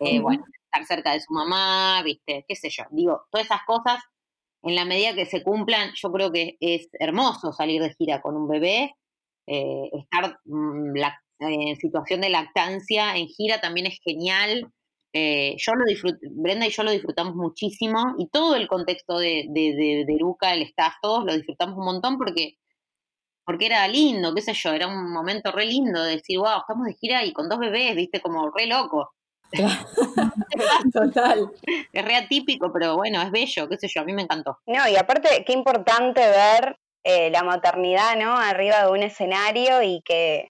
eh, bueno, estar cerca de su mamá, viste, qué sé yo. Digo, todas esas cosas, en la medida que se cumplan, yo creo que es hermoso salir de gira con un bebé, eh, estar mm, lac- en situación de lactancia en gira también es genial. Eh, yo lo disfruto, Brenda y yo lo disfrutamos muchísimo y todo el contexto de, de, de, de Eruca, el staff, todos lo disfrutamos un montón porque, porque era lindo, qué sé yo, era un momento re lindo de decir, wow, estamos de gira y con dos bebés, viste, como re loco. Total. Es re atípico, pero bueno, es bello, qué sé yo, a mí me encantó. No, y aparte, qué importante ver eh, la maternidad, ¿no? Arriba de un escenario y que,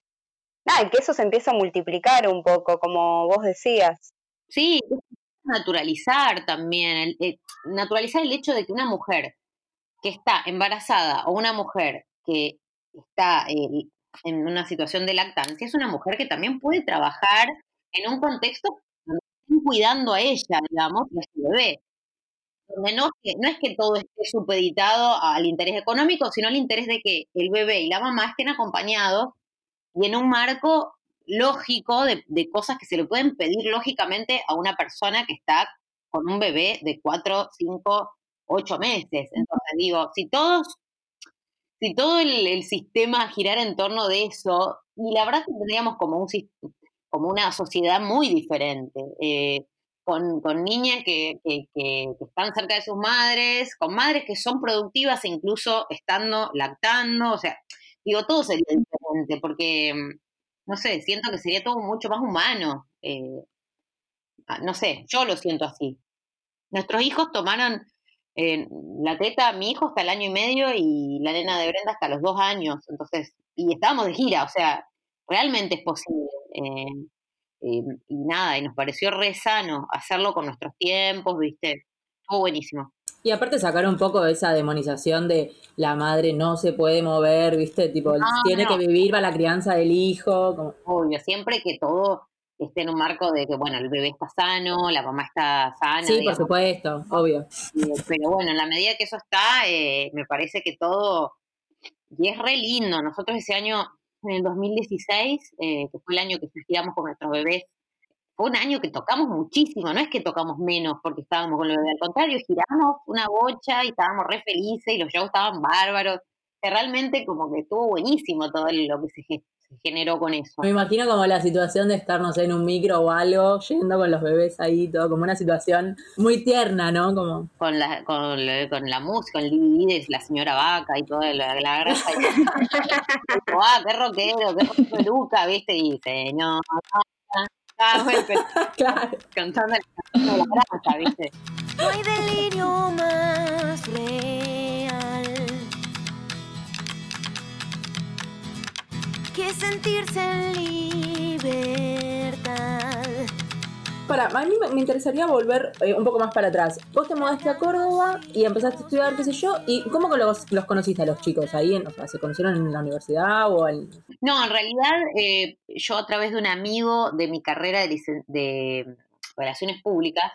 nada, y que eso se empieza a multiplicar un poco, como vos decías. Sí, es naturalizar también, el- eh, naturalizar el hecho de que una mujer que está embarazada o una mujer que está eh, en una situación de lactancia es una mujer que también puede trabajar en un contexto donde estén cuidando a ella, digamos, y a su bebé. Donde no, no es que todo esté supeditado al interés económico, sino al interés de que el bebé y la mamá estén acompañados y en un marco lógico de, cosas que se le pueden pedir lógicamente a una persona que está con un bebé de cuatro, cinco, ocho meses. Entonces digo, si todos, si todo el, sistema girara en torno de eso, y la verdad que tendríamos como un como una sociedad muy diferente, eh, con, con niñas que, que- que- que están cerca de sus madres, con madres que son productivas e incluso estando lactando, o sea, digo, todo sería diferente, porque, mm, no sé, siento que sería todo mucho más humano. eh, ah, no sé, yo lo siento así. Nuestros hijos tomaron eh, la teta, mi hijo hasta el año y medio y la nena de Brenda hasta los dos años, entonces, y estábamos de gira, o sea, realmente es posible. Eh, eh, y nada, y nos pareció re sano hacerlo con nuestros tiempos, ¿viste? Estuvo buenísimo. Y aparte sacar un poco esa demonización de la madre no se puede mover, ¿viste? Tipo, No, tiene no. que vivir para la crianza del hijo. como- Obvio, siempre que todo esté en un marco de que, bueno, el bebé está sano, la mamá está sana, Sí, por supuesto, obvio. Eh, pero bueno, en la medida que eso está, eh, me parece que todo, y es re lindo. Nosotros ese año, en el 2016, eh, que fue el año que giramos con nuestros bebés, fue un año que tocamos muchísimo, no es que tocamos menos porque estábamos con los bebés, al contrario, giramos una bocha y estábamos re felices y los shows estaban bárbaros. Realmente como que estuvo buenísimo todo lo que se, ge- se generó con eso. Me imagino como la situación de estar, no sé, en un micro o algo, yendo con los bebés ahí, todo como una situación muy tierna, ¿no? Como, Con la, con, con la música, el DVD de la señora Vaca y toda la, la granja. Y, ah, qué rockero, qué rockero peluca, ¿viste? Y señor, claro. cantando la canción de la granja, ¿viste? No hay delirio más real que sentirse en libertad. Para, a mí me- interesaría volver eh, un poco más para atrás. Vos te mudaste a Córdoba y empezaste a estudiar, qué sé yo, y ¿cómo que los, los conociste a los chicos ahí? En- o sea, ¿Se conocieron en la universidad o en...? No, en realidad eh, yo a través de un amigo de mi carrera de, Relaciones Públicas,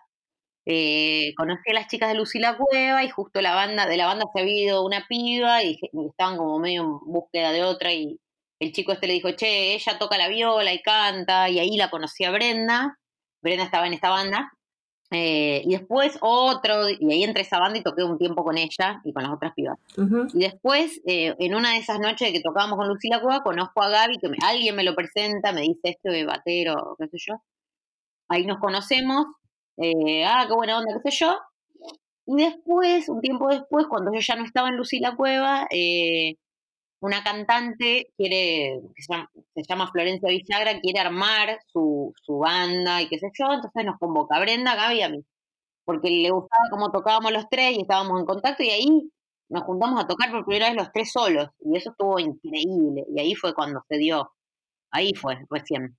eh, conocí a las chicas de Lucila Cueva y justo la banda, de la banda se había ido una piba y, y estaban como medio en búsqueda de otra y el chico este le dijo, che, ella toca la viola y canta y ahí la conocí a Brenda, Brenda estaba en esta banda eh, y después otro, y ahí entré a esa banda y toqué un tiempo con ella y con las otras pibas. Y después, eh, en una de esas noches que tocábamos con Lucila Cueva, conozco a Gaby, que me- alguien me lo presenta, me dice este batero, qué sé yo. Ahí nos conocemos, eh, ah, qué buena onda, qué sé yo. Y después, un tiempo después, cuando yo ya no estaba en Lucila Cueva, eh, una cantante quiere, que se llama, se llama Florencia Villagra, quiere armar su, su banda y qué sé yo, entonces nos convoca a Brenda, a Gaby y a mí. Porque le gustaba cómo tocábamos los tres y estábamos en contacto y ahí nos juntamos a tocar por primera vez los tres solos y eso estuvo increíble y ahí fue cuando se dio, ahí fue recién.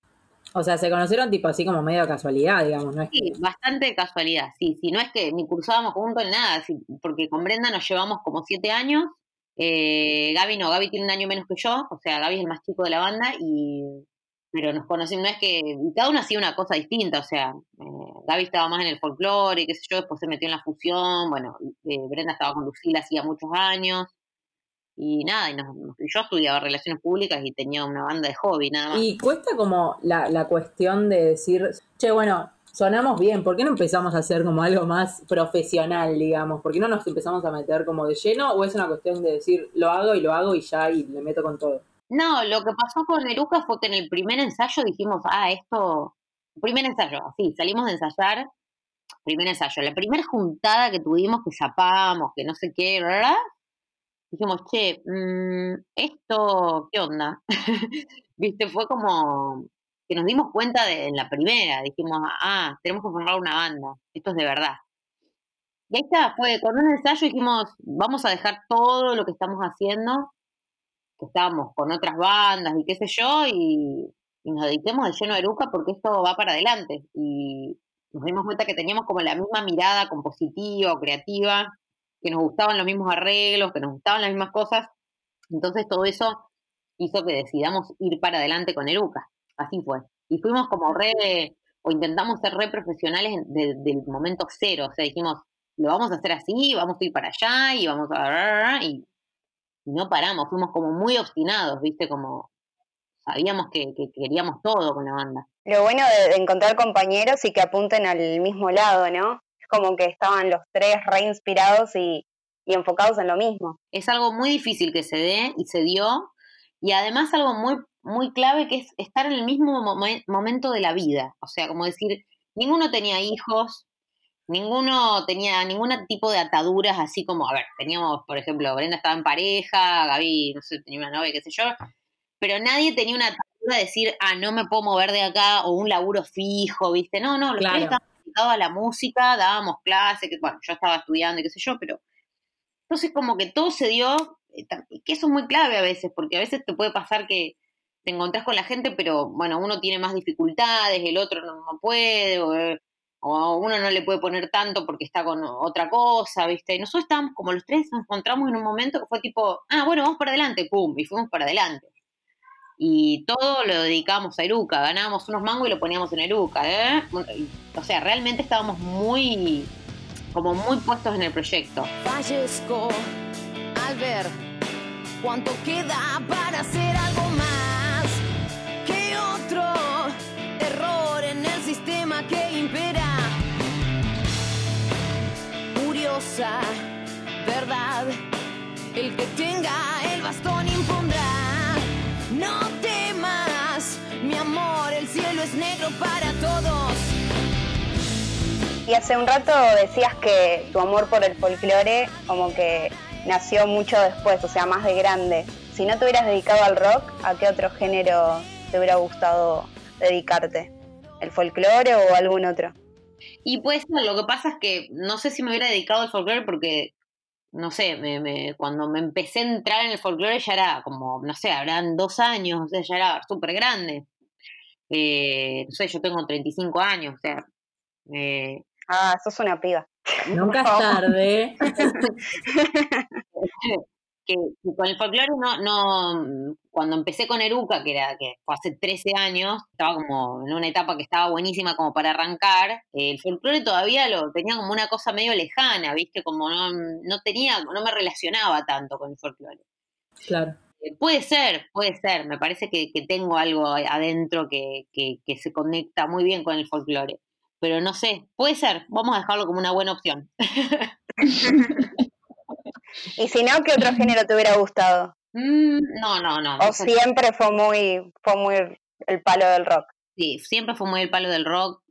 O sea, se conocieron tipo así como medio casualidad, digamos, ¿no? Es Sí, bastante casualidad, sí, sí, no es que ni cursábamos juntos ni nada, sí, porque con Brenda nos llevamos como siete años, eh, Gaby no, Gaby tiene un año menos que yo, o sea, Gaby es el más chico de la banda y pero nos conocimos, no es que, y cada uno hacía una cosa distinta, o sea, eh, Gaby estaba más en el folclore, qué sé yo, después se metió en la fusión, bueno, eh, Brenda estaba con Lucila hacía muchos años, y nada, y nos- yo estudiaba relaciones públicas y tenía una banda de hobby, nada más. Y cuesta como la, la cuestión de decir, che, bueno, sonamos bien, ¿por qué no empezamos a hacer como algo más profesional, digamos? ¿Por qué no nos empezamos a meter como de lleno? ¿O es una cuestión de decir, lo hago y lo hago y ya, y le meto con todo? No, lo que pasó con Eruca fue que en el primer ensayo dijimos, ah, esto, primer ensayo, así, salimos de ensayar, primer ensayo, la primera juntada que tuvimos, que zapamos, que no sé qué, ¿verdad? Dijimos, che, mm, esto, ¿qué onda? Viste, fue como que nos dimos cuenta de en la primera, dijimos, ah, tenemos que formar una banda, esto es de verdad. Y ahí está, fue con un ensayo dijimos, vamos a dejar todo lo que estamos haciendo que estábamos con otras bandas y qué sé yo, y, nos dediquemos de lleno a Eruca porque esto va para adelante. Y nos dimos cuenta que teníamos como la misma mirada compositiva o creativa, que nos gustaban los mismos arreglos, que nos gustaban las mismas cosas. Entonces todo eso hizo que decidamos ir para adelante con Eruca. Así fue. Y fuimos como re, o intentamos ser re profesionales en- de- del momento cero. O sea, dijimos, lo vamos a hacer así, vamos a ir para allá y vamos a... Y y no paramos, fuimos como muy obstinados, ¿viste? Como sabíamos que, que queríamos todo con la banda. Lo bueno de, de encontrar compañeros y que apunten al mismo lado, ¿no? Es como que estaban los tres re inspirados y, y enfocados en lo mismo. Es algo muy difícil que se dé y se dio, y además algo muy, muy clave que es estar en el mismo momen- momento de la vida. O sea, como decir, ninguno tenía hijos, ninguno tenía ningún tipo de ataduras, así como, a ver, teníamos, por ejemplo, Brenda estaba en pareja, Gaby, no sé, tenía una novia, qué sé yo, pero nadie tenía una atadura de decir, ah, no me puedo mover de acá, o un laburo fijo, ¿viste? No, no, los Claro. tres dedicados a la música, dábamos clases, que bueno, yo estaba estudiando y qué sé yo, pero entonces como que todo se dio, que eso es muy clave a veces, porque a veces te puede pasar que te encontrás con la gente, pero bueno, uno tiene más dificultades, el otro no, no puede, o, eh, o uno no le puede poner tanto porque está con otra cosa, ¿viste? Y nosotros estábamos como los tres, nos encontramos en un momento que fue tipo, ah, bueno, vamos para adelante, pum, y fuimos para adelante. Y todo lo dedicamos a Eruca, ganábamos unos mangos y lo poníamos en Eruca, ¿eh? O sea, realmente estábamos muy, como muy puestos en el proyecto. Fallezco al ver cuánto queda para hacer algo más que otro error en el sistema que impera. Curiosa, verdad, el que tenga el bastón impondrá. No temas, mi amor, el cielo es negro para todos. Y hace un rato decías que tu amor por el folclore como que nació mucho después, o sea, más de grande. Si no te hubieras dedicado al rock, ¿a qué otro género te hubiera gustado dedicarte? ¿El folclore o algún otro? Y pues lo que pasa es que no sé si me hubiera dedicado al folclore porque, no sé, me, me- cuando me empecé a entrar en el folclore ya era como, no sé, habrán dos años, o sea, ya era súper grande. Eh, no sé, yo tengo 35 años, o sea, eh, Ah, sos una piba. Nunca es tarde. que, que con el folclore no, no, cuando empecé con Eruca, que era que fue hace 13 años, estaba como en una etapa que estaba buenísima como para arrancar, el folclore todavía lo tenía como una cosa medio lejana, viste, como no, no tenía, no me relacionaba tanto con el folclore. Claro. Eh, Puede ser, puede ser, me parece que, que tengo algo adentro que, que, que se conecta muy bien con el folclore, pero no sé, puede ser, vamos a dejarlo como una buena opción. Y si no, ¿qué otro género te hubiera gustado? Mm, no, no, no. ¿O no siempre fue muy, fue muy el palo del rock? Sí, siempre fue muy el palo del rock.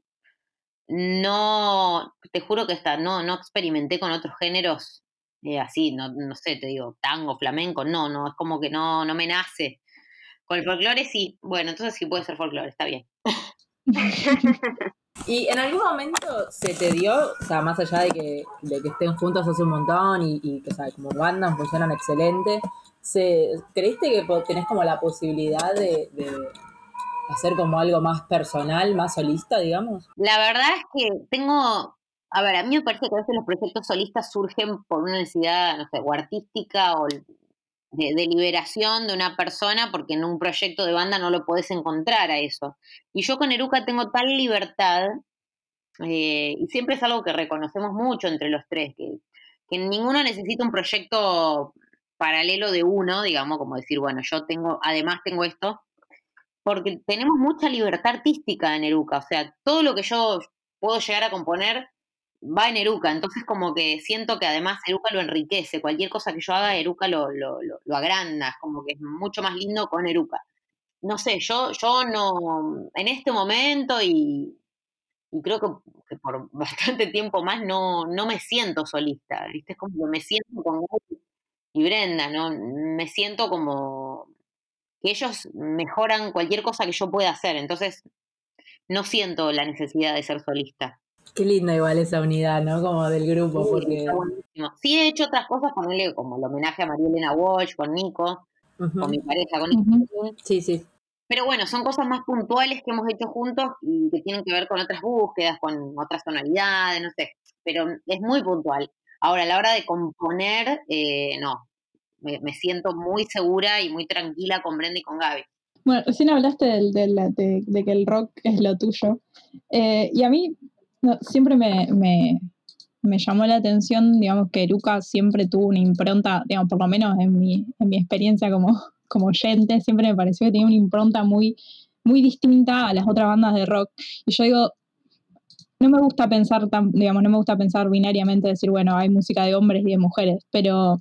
No, te juro que está, no, no experimenté con otros géneros eh, así, no, no sé, te digo, tango, flamenco, no, no, es como que no, no me nace. Con el folclore sí, bueno, entonces sí puede ser folclore, está bien. ¿Y en algún momento se te dio, o sea, más allá de que, de que estén juntos hace un montón y, y que, o sea, como banda funcionan excelente, se, ¿creíste que tenés como la posibilidad de, de hacer como algo más personal, más solista, digamos? La verdad es que tengo, a ver, a mí me parece que a veces los proyectos solistas surgen por una necesidad, no sé, o artística o de, liberación de una persona, porque en un proyecto de banda no lo podés encontrar a eso. Y yo con Eruca tengo tal libertad eh, y siempre es algo que reconocemos mucho entre los tres, que, que ninguno necesita un proyecto paralelo de uno, digamos, como decir, bueno, yo tengo, además tengo esto, porque tenemos mucha libertad artística en Eruca, o sea, todo lo que yo puedo llegar a componer va en Eruca, entonces como que siento que además Eruca lo enriquece, cualquier cosa que yo haga, Eruca lo, lo, lo, agranda, como que es mucho más lindo con Eruca. No sé, yo, yo no, en este momento y, y creo que, por bastante tiempo más no, no me siento solista, ¿viste? Es como que me siento con y Brenda, ¿no? Me siento como que ellos mejoran cualquier cosa que yo pueda hacer, entonces no siento la necesidad de ser solista. Qué linda igual esa unidad, ¿no? Como del grupo, Sí, porque... está buenísimo. Sí he hecho otras cosas, ponerle como el homenaje a María Elena Walsh con Nico, con mi pareja, con. Nico. Sí, sí. Pero bueno, son cosas más puntuales que hemos hecho juntos y que tienen que ver con otras búsquedas, con otras tonalidades, no sé. Pero es muy puntual. Ahora, a la hora de componer, eh, no. Me, me siento muy segura y muy tranquila con Brenda y con Gaby. Bueno, recién hablaste del- del- de, de que el rock es lo tuyo. Eh, y a mí no, siempre me, me- me llamó la atención, digamos, que Eruca siempre tuvo una impronta, digamos, por lo menos en mi, en mi experiencia como, como oyente, siempre me pareció que tenía una impronta muy, muy distinta a las otras bandas de rock. Y yo digo, no me gusta pensar tan, digamos, no me gusta pensar binariamente, decir, bueno, hay música de hombres y de mujeres, pero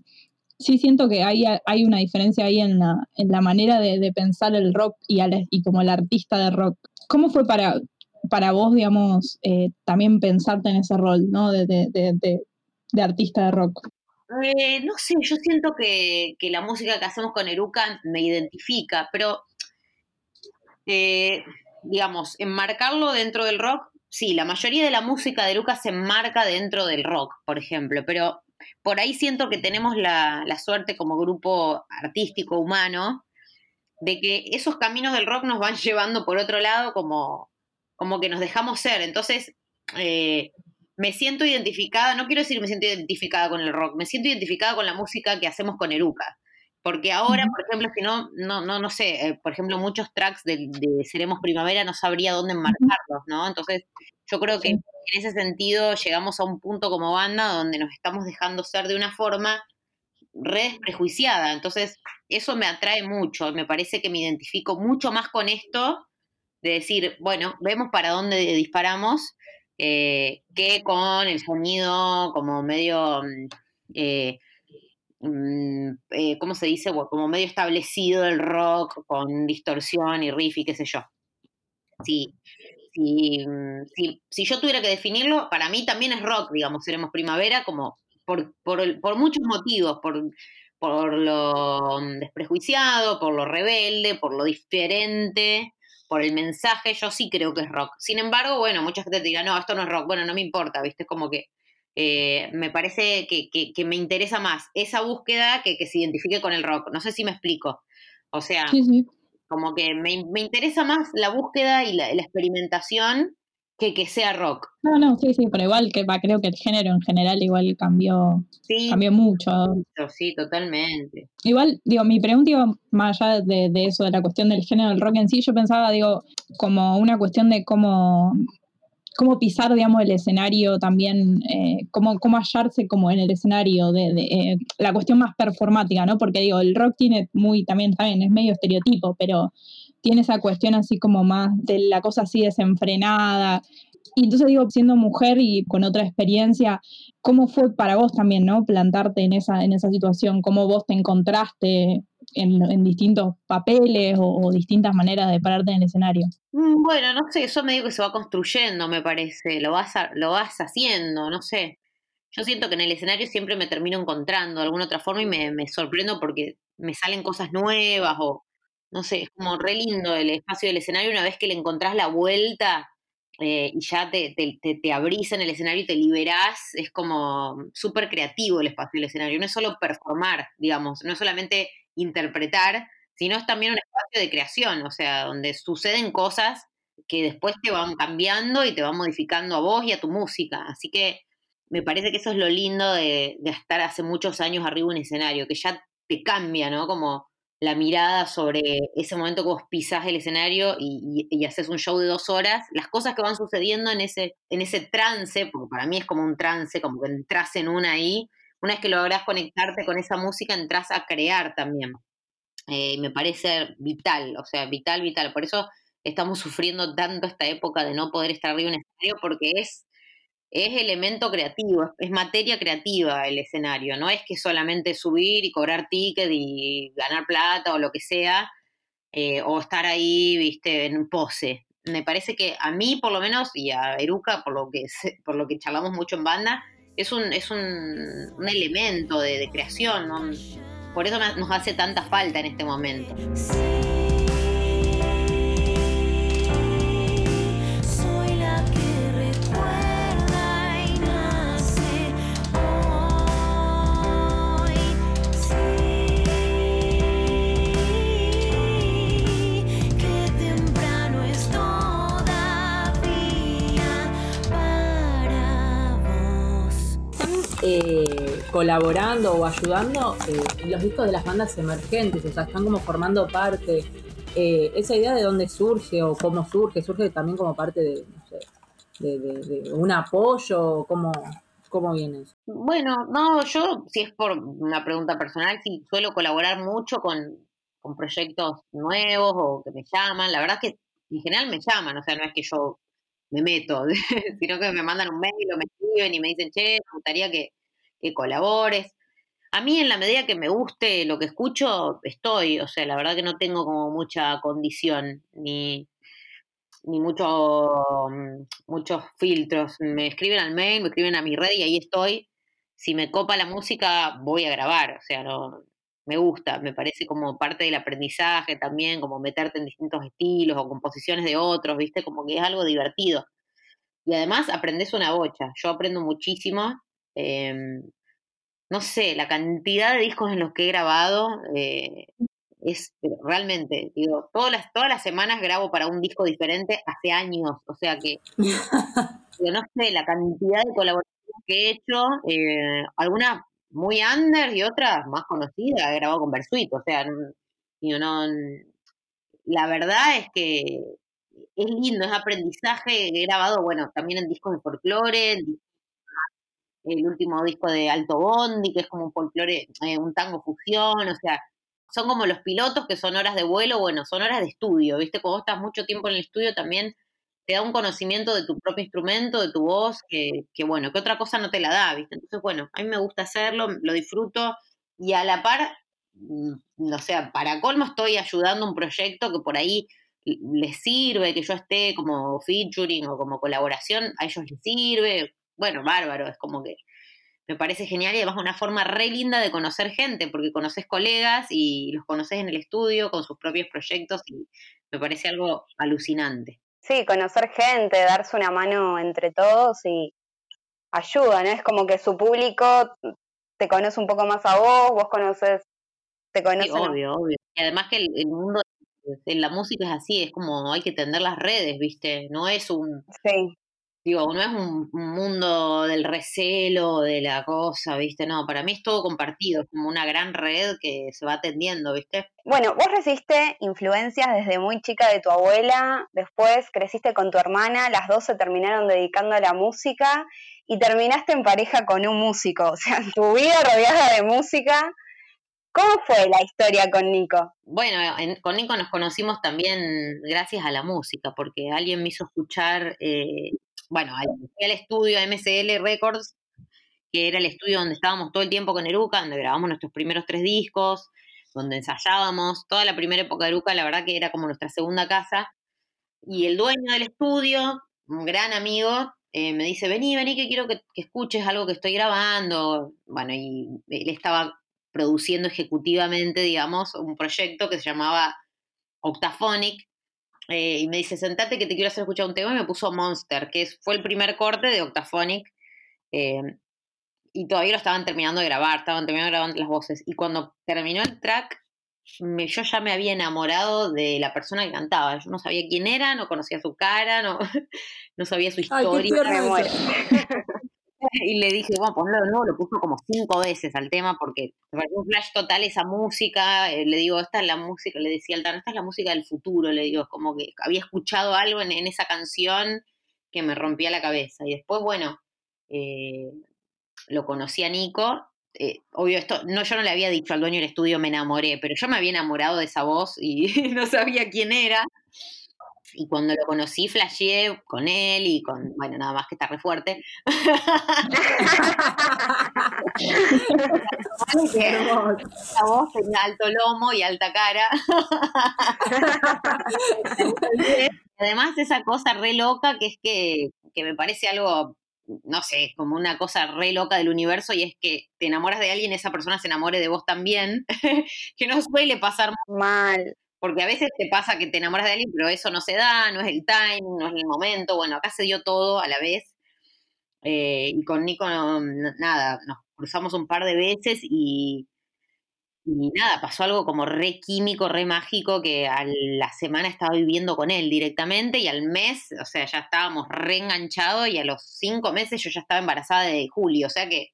sí siento que hay, hay una diferencia ahí en la, en la manera de, de pensar el rock y, al- y como el artista de rock. ¿Cómo fue para, para vos, digamos, eh, también pensarte en ese rol, ¿no? De, de, de, de- artista de rock. Eh, no sé, yo siento que, la música que hacemos con Eruca me identifica, pero eh, digamos, enmarcarlo dentro del rock, sí, la mayoría de la música de Eruca se enmarca dentro del rock, por ejemplo, pero por ahí siento que tenemos la suerte como grupo artístico humano de que esos caminos del rock nos van llevando por otro lado como, como que nos dejamos ser. Entonces, eh, me siento identificada, no quiero decir me siento identificada con el rock, me siento identificada con la música que hacemos con Eruca. Porque ahora, por ejemplo, si no, no, no, no sé, eh, por ejemplo, muchos tracks de, de Seremos Primavera no sabría dónde enmarcarlos, ¿no? Entonces, yo creo que en ese sentido llegamos a un punto como banda donde nos estamos dejando ser de una forma re prejuiciada. Entonces, eso me atrae mucho. Me parece que me identifico mucho más con esto de decir, bueno, vemos para dónde disparamos, eh, que con el sonido como medio, mm, eh, mm, eh, ¿cómo se dice? Como medio establecido del rock, con distorsión y riff y qué sé yo. Sí, si, mm, si, si yo tuviera que definirlo, para mí también es rock, digamos, seremos primavera, como por, por, el- por muchos motivos, por, por lo desprejuiciado, por lo rebelde, por lo diferente, por el mensaje, yo sí creo que es rock. Sin embargo, bueno, mucha gente te dirá, no, esto no es rock, bueno, no me importa, ¿viste? Es como que eh, me parece que, que, que me interesa más esa búsqueda que, que se identifique con el rock. No sé si me explico. O sea, Sí, sí. como que me, me interesa más la búsqueda y la, la experimentación que que sea rock. No, no, sí, sí, pero igual que va, creo que el género en general igual cambió, Sí, cambió mucho. sí, totalmente. Igual, digo, mi pregunta iba más allá de, de eso, de la cuestión del género del rock en sí, yo pensaba, digo, como una cuestión de cómo, cómo pisar, digamos, el escenario también, eh, cómo, cómo hallarse como en el escenario, de, de, eh, la cuestión más performática, ¿no? Porque digo, el rock tiene muy, también, también es medio estereotipo, pero tiene esa cuestión así como más de la cosa así desenfrenada. Y entonces digo, siendo mujer y con otra experiencia, ¿cómo fue para vos también, no? Plantarte en esa, en esa situación, cómo vos te encontraste en, en distintos papeles o, distintas maneras de pararte en el escenario. Mm, Bueno, no sé, eso medio que se va construyendo, me parece, lo vas, a, lo vas haciendo, no sé. Yo siento que en el escenario siempre me termino encontrando de alguna otra forma y me, me sorprendo porque me salen cosas nuevas o, no sé, es como re lindo el espacio del escenario una vez que le encontrás la vuelta eh, y ya te, te, te, abrís en el escenario y te liberás, es como súper creativo el espacio del escenario. No es solo performar, digamos, no es solamente interpretar, sino es también un espacio de creación, o sea, donde suceden cosas que después te van cambiando y te van modificando a vos y a tu música. Así que me parece que eso es lo lindo de, de estar hace muchos años arriba de un escenario, que ya te cambia, ¿no? Como la mirada sobre ese momento que vos pisás el escenario y, y, haces un show de dos horas, las cosas que van sucediendo en ese, en ese trance, porque para mí es como un trance, como que entras en una ahí, una vez que lográs conectarte con esa música, entras a crear también. Eh, me parece vital, o sea, vital, vital. Por eso estamos sufriendo tanto esta época de no poder estar arriba en un escenario, porque es es elemento creativo, es, materia creativa el escenario, no es que solamente subir y cobrar ticket y ganar plata o lo que sea, eh, o estar ahí, viste, en pose. Me parece que a mí, por lo menos, y a Eruca, por lo que, por lo que charlamos mucho en banda, es un, es un, elemento de, creación, por eso nos hace tanta falta en este momento. Colaborando o ayudando eh, los discos de las bandas emergentes, o sea, están como formando parte. Eh, esa idea de dónde surge o cómo surge, surge también como parte de, no sé, de, un apoyo, ¿cómo, cómo viene eso? Bueno, no, yo, si es por una pregunta personal, sí suelo colaborar mucho con, con proyectos nuevos o que me llaman. La verdad es que en general me llaman, o sea, no es que yo me meto, sino que me mandan un mail o me escriben y me dicen, che, me gustaría que, que colabores. A mí en la medida que me guste lo que escucho, estoy, o sea, la verdad que no tengo como mucha condición ni, ni mucho, mm, muchos filtros. Me escriben al mail, me escriben a mi red y ahí estoy. Si me copa la música, voy a grabar, o sea, no, me gusta, me parece como parte del aprendizaje también, como meterte en distintos estilos o composiciones de otros, ¿viste? Como que es algo divertido. Y además aprendes una bocha, yo aprendo muchísimo Em, no sé, la cantidad de discos en los que he grabado eh, es realmente, digo, todas las, todas las semanas grabo para un disco diferente hace años, o sea que, no sé, la cantidad de colaboraciones que he hecho, eh, algunas muy under y otras más conocidas, he grabado con Versuit, o sea, digo, no, la verdad es que es lindo, es aprendizaje, he grabado, bueno, también en discos de folclore, en el último disco de Alto Bondi, que es como un folclore, eh, un tango fusión, o sea, son como los pilotos que son horas de vuelo, bueno, son horas de estudio, ¿viste? Cuando estás mucho tiempo en el estudio también te da un conocimiento de tu propio instrumento, de tu voz, que, que bueno, que otra cosa no te la da, ¿viste? Entonces, bueno, a mí me gusta hacerlo, lo disfruto y a la par, mm, no sé, para colmo estoy ayudando un proyecto que por ahí les sirve que yo esté como featuring o como colaboración, a ellos les sirve, bueno, bárbaro, es como que me parece genial y además una forma re linda de conocer gente, porque conoces colegas y los conoces en el estudio con sus propios proyectos y me parece algo alucinante. Sí, conocer gente, darse una mano entre todos y ayuda, ¿no? Es como que su público te conoce un poco más a vos, vos conoces, te conoces. Sí, obvio, obvio. Y además que el, el mundo en la música es así, es como hay que tender las redes, ¿viste? No es un, sí. Digo, no es un, mundo del recelo, de la cosa, ¿viste? No, para mí es todo compartido, es como una gran red que se va atendiendo, ¿viste? Bueno, vos recibiste influencias desde muy chica de tu abuela, después creciste con tu hermana, las dos se terminaron dedicando a la música y terminaste en pareja con un músico, o sea, tu vida rodeada de música. ¿Cómo fue la historia con Nico? Bueno, con Nico nos conocimos también gracias a la música, porque alguien me hizo escuchar eh, bueno, al estudio MCL Records, que era el estudio donde estábamos todo el tiempo con Eruca, donde grabamos nuestros primeros tres discos, donde ensayábamos. Toda la primera época de Eruca, la verdad que era como nuestra segunda casa. Y el dueño del estudio, un gran amigo, eh, me dice, vení, vení, que quiero que, que, escuches algo que estoy grabando. Bueno, y él estaba produciendo ejecutivamente, digamos, un proyecto que se llamaba Octaphonic, eh, y me dice, sentate que te quiero hacer escuchar un tema, y me puso Monster, que fue el primer corte de Octaphonic, eh, y todavía lo estaban terminando de grabar, estaban terminando de grabar las voces, y cuando terminó el track, yo ya me había enamorado de la persona que cantaba, yo no sabía quién era, no conocía su cara, no, no sabía su historia. y le dije, bueno, ponlo de nuevo, lo puso como cinco veces al tema porque me un flash total esa música. eh, le digo, esta es la música, le decía al Tano, esta es la música del futuro, le digo, como que había escuchado algo en, en esa canción que me rompía la cabeza. Y después, bueno, eh, lo conocí a Nico. eh, obvio, esto, no, yo no le había dicho al dueño del estudio me enamoré, pero yo me había enamorado de esa voz y no sabía quién era. Y cuando lo conocí, flasheé con él y con, bueno, nada más que está re fuerte. Esa voz tenía alto lomo y alta cara. Además, esa cosa re loca que es que, que me parece algo, no sé, como una cosa re loca del universo y es que te enamoras de alguien, esa persona se enamore de vos también, que no suele pasar Mal. Porque a veces te pasa que te enamoras de alguien, pero eso no se da, no es el timing, no es el momento. Bueno, acá se dio todo a la vez. Eh, y con Nico, no- nada, nos cruzamos un par de veces y, y nada, pasó algo como re químico, re mágico, que a la semana estaba viviendo con él directamente y al mes, o sea, ya estábamos re enganchados y a los cinco meses yo ya estaba embarazada de Julio. O sea que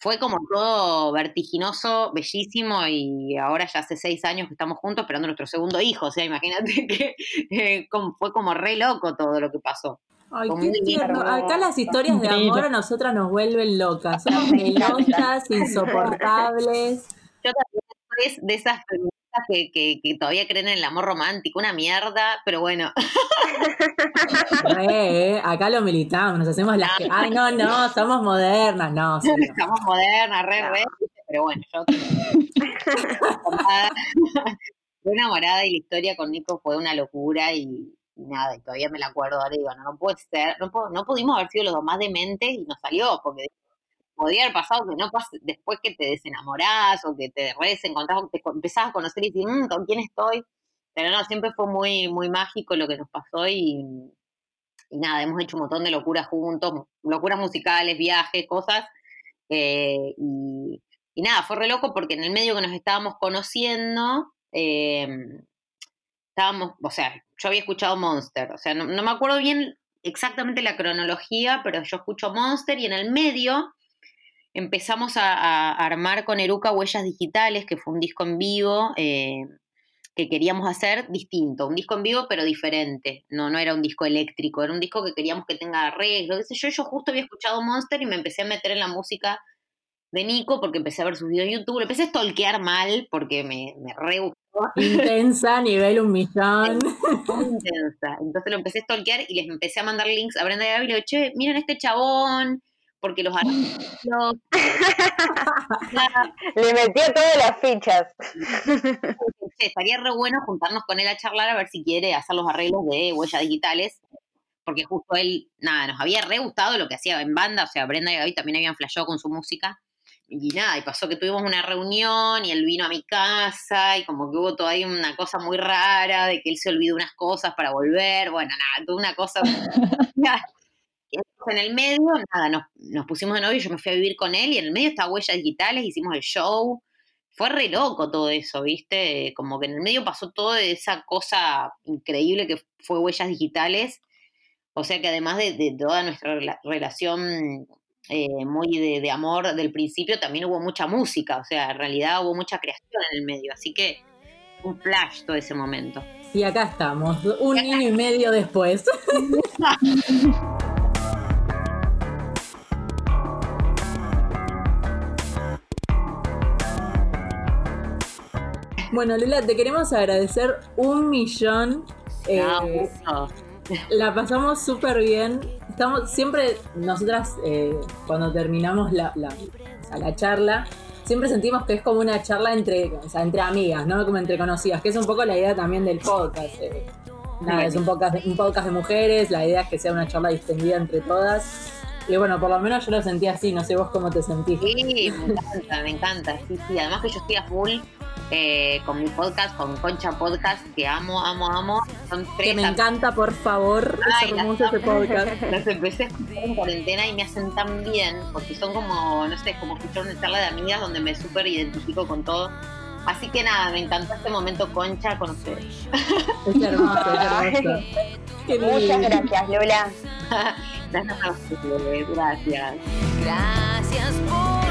fue como todo vertiginoso, bellísimo y ahora ya hace seis años que estamos juntos esperando nuestro segundo hijo. O sea, imagínate que eh, como- fue como re loco todo lo que pasó. Ay, qué. Acá las historias de amor a nosotras nos vuelven locas. Somos melosas, insoportables. Yo también soy de esas feministas que, que, que todavía creen en el amor romántico, una mierda, pero bueno, Re, eh, acá lo militamos, nos hacemos las que. Ay, no, no, somos modernas. No, sí, no. estamos modernas, re, re, pero bueno, yo enamorada. Fui enamorada y la historia con Nico fue una locura y, y nada, y todavía me la acuerdo ahora y digo, no, no puede ser, no, puedo- no pudimos haber sido los dos más dementes y nos salió, porque podía haber pasado que no pase después que te desenamorás o que te re desencontrás o que te empezás a conocer y decís, "Mm, ¿con quién estoy? Pero no, siempre fue muy, muy mágico lo que nos pasó y, nada, hemos hecho un montón de locuras juntos, locuras musicales, viajes, cosas. eh, y, nada, fue re loco porque en el medio que nos estábamos conociendo, eh, estábamos, o sea, yo había escuchado Monster, o sea, no me acuerdo bien exactamente la cronología, pero yo escucho Monster y en el medio empezamos a, a armar con Eruca Huellas Digitales, que fue un disco en vivo eh, que queríamos hacer distinto, un disco en vivo pero diferente, no, no era un disco eléctrico, era un disco que queríamos que tenga arreglo, qué sé yo, yo justo había escuchado Monster y me empecé a meter en la música de Nico porque empecé a ver sus videos en YouTube, lo empecé a stalkear mal porque me, me re gustó Intensa, nivel un millón. muy intensa. Entonces lo empecé a stalkear y les empecé a mandar links a Brenda y a digo, che, miren este chabón, porque los arreglos. Le metió todas las fichas. Estaría re bueno juntarnos con él a charlar a ver si quiere hacer los arreglos de huellas digitales. Porque justo él, nada, nos había re gustado lo que hacía en banda. O sea, Brenda y Gaby también habían flasheado con su música. Y nada, y pasó que tuvimos una reunión y él vino a mi casa y como que hubo todavía una cosa muy rara de que él se olvidó unas cosas para volver. Bueno, nada, tuvo una cosa. En el medio, nada, nos, nos pusimos de novio, yo me fui a vivir con él y en el medio estaba Huellas Digitales, hicimos el show. Fue re loco todo eso, ¿viste? Como que en el medio pasó toda esa cosa increíble que fue Huellas Digitales. O sea que además de, de toda nuestra rela- relación eh, muy de, de amor del principio, también hubo mucha música. O sea, en realidad hubo mucha creación en el medio. Así que un flash todo ese momento. Y acá estamos, un año y medio después. Bueno, Lula, te queremos agradecer un millón. Eh, justo. la pasamos súper bien. Estamos siempre, nosotras, eh, cuando terminamos la, la, o sea, la charla, siempre sentimos que es como una charla entre, o sea, entre amigas, ¿no? Como entre conocidas, que es un poco la idea también del podcast. eh. Nada, es un podcast, un podcast de mujeres, la idea es que sea una charla distendida entre todas. Y bueno, por lo menos yo lo sentí así, no sé vos cómo te sentís. Sí, me encanta, me encanta. Sí, sí. Además que yo estoy a full eh, con mi podcast, con Concha Podcast, que amo, amo, amo. Son tres Que me encanta, por favor, Ay, hermoso ese podcast. Los empecé en cuarentena y me hacen tan bien, porque son como, no sé, como escuchar una charla de amigas donde me súper identifico con todo. Así que nada, me encantó este momento Concha con ustedes. Es hermoso, es hermoso. Qué Muchas gracias, Lola. Gracias a ustedes, gracias. Gracias por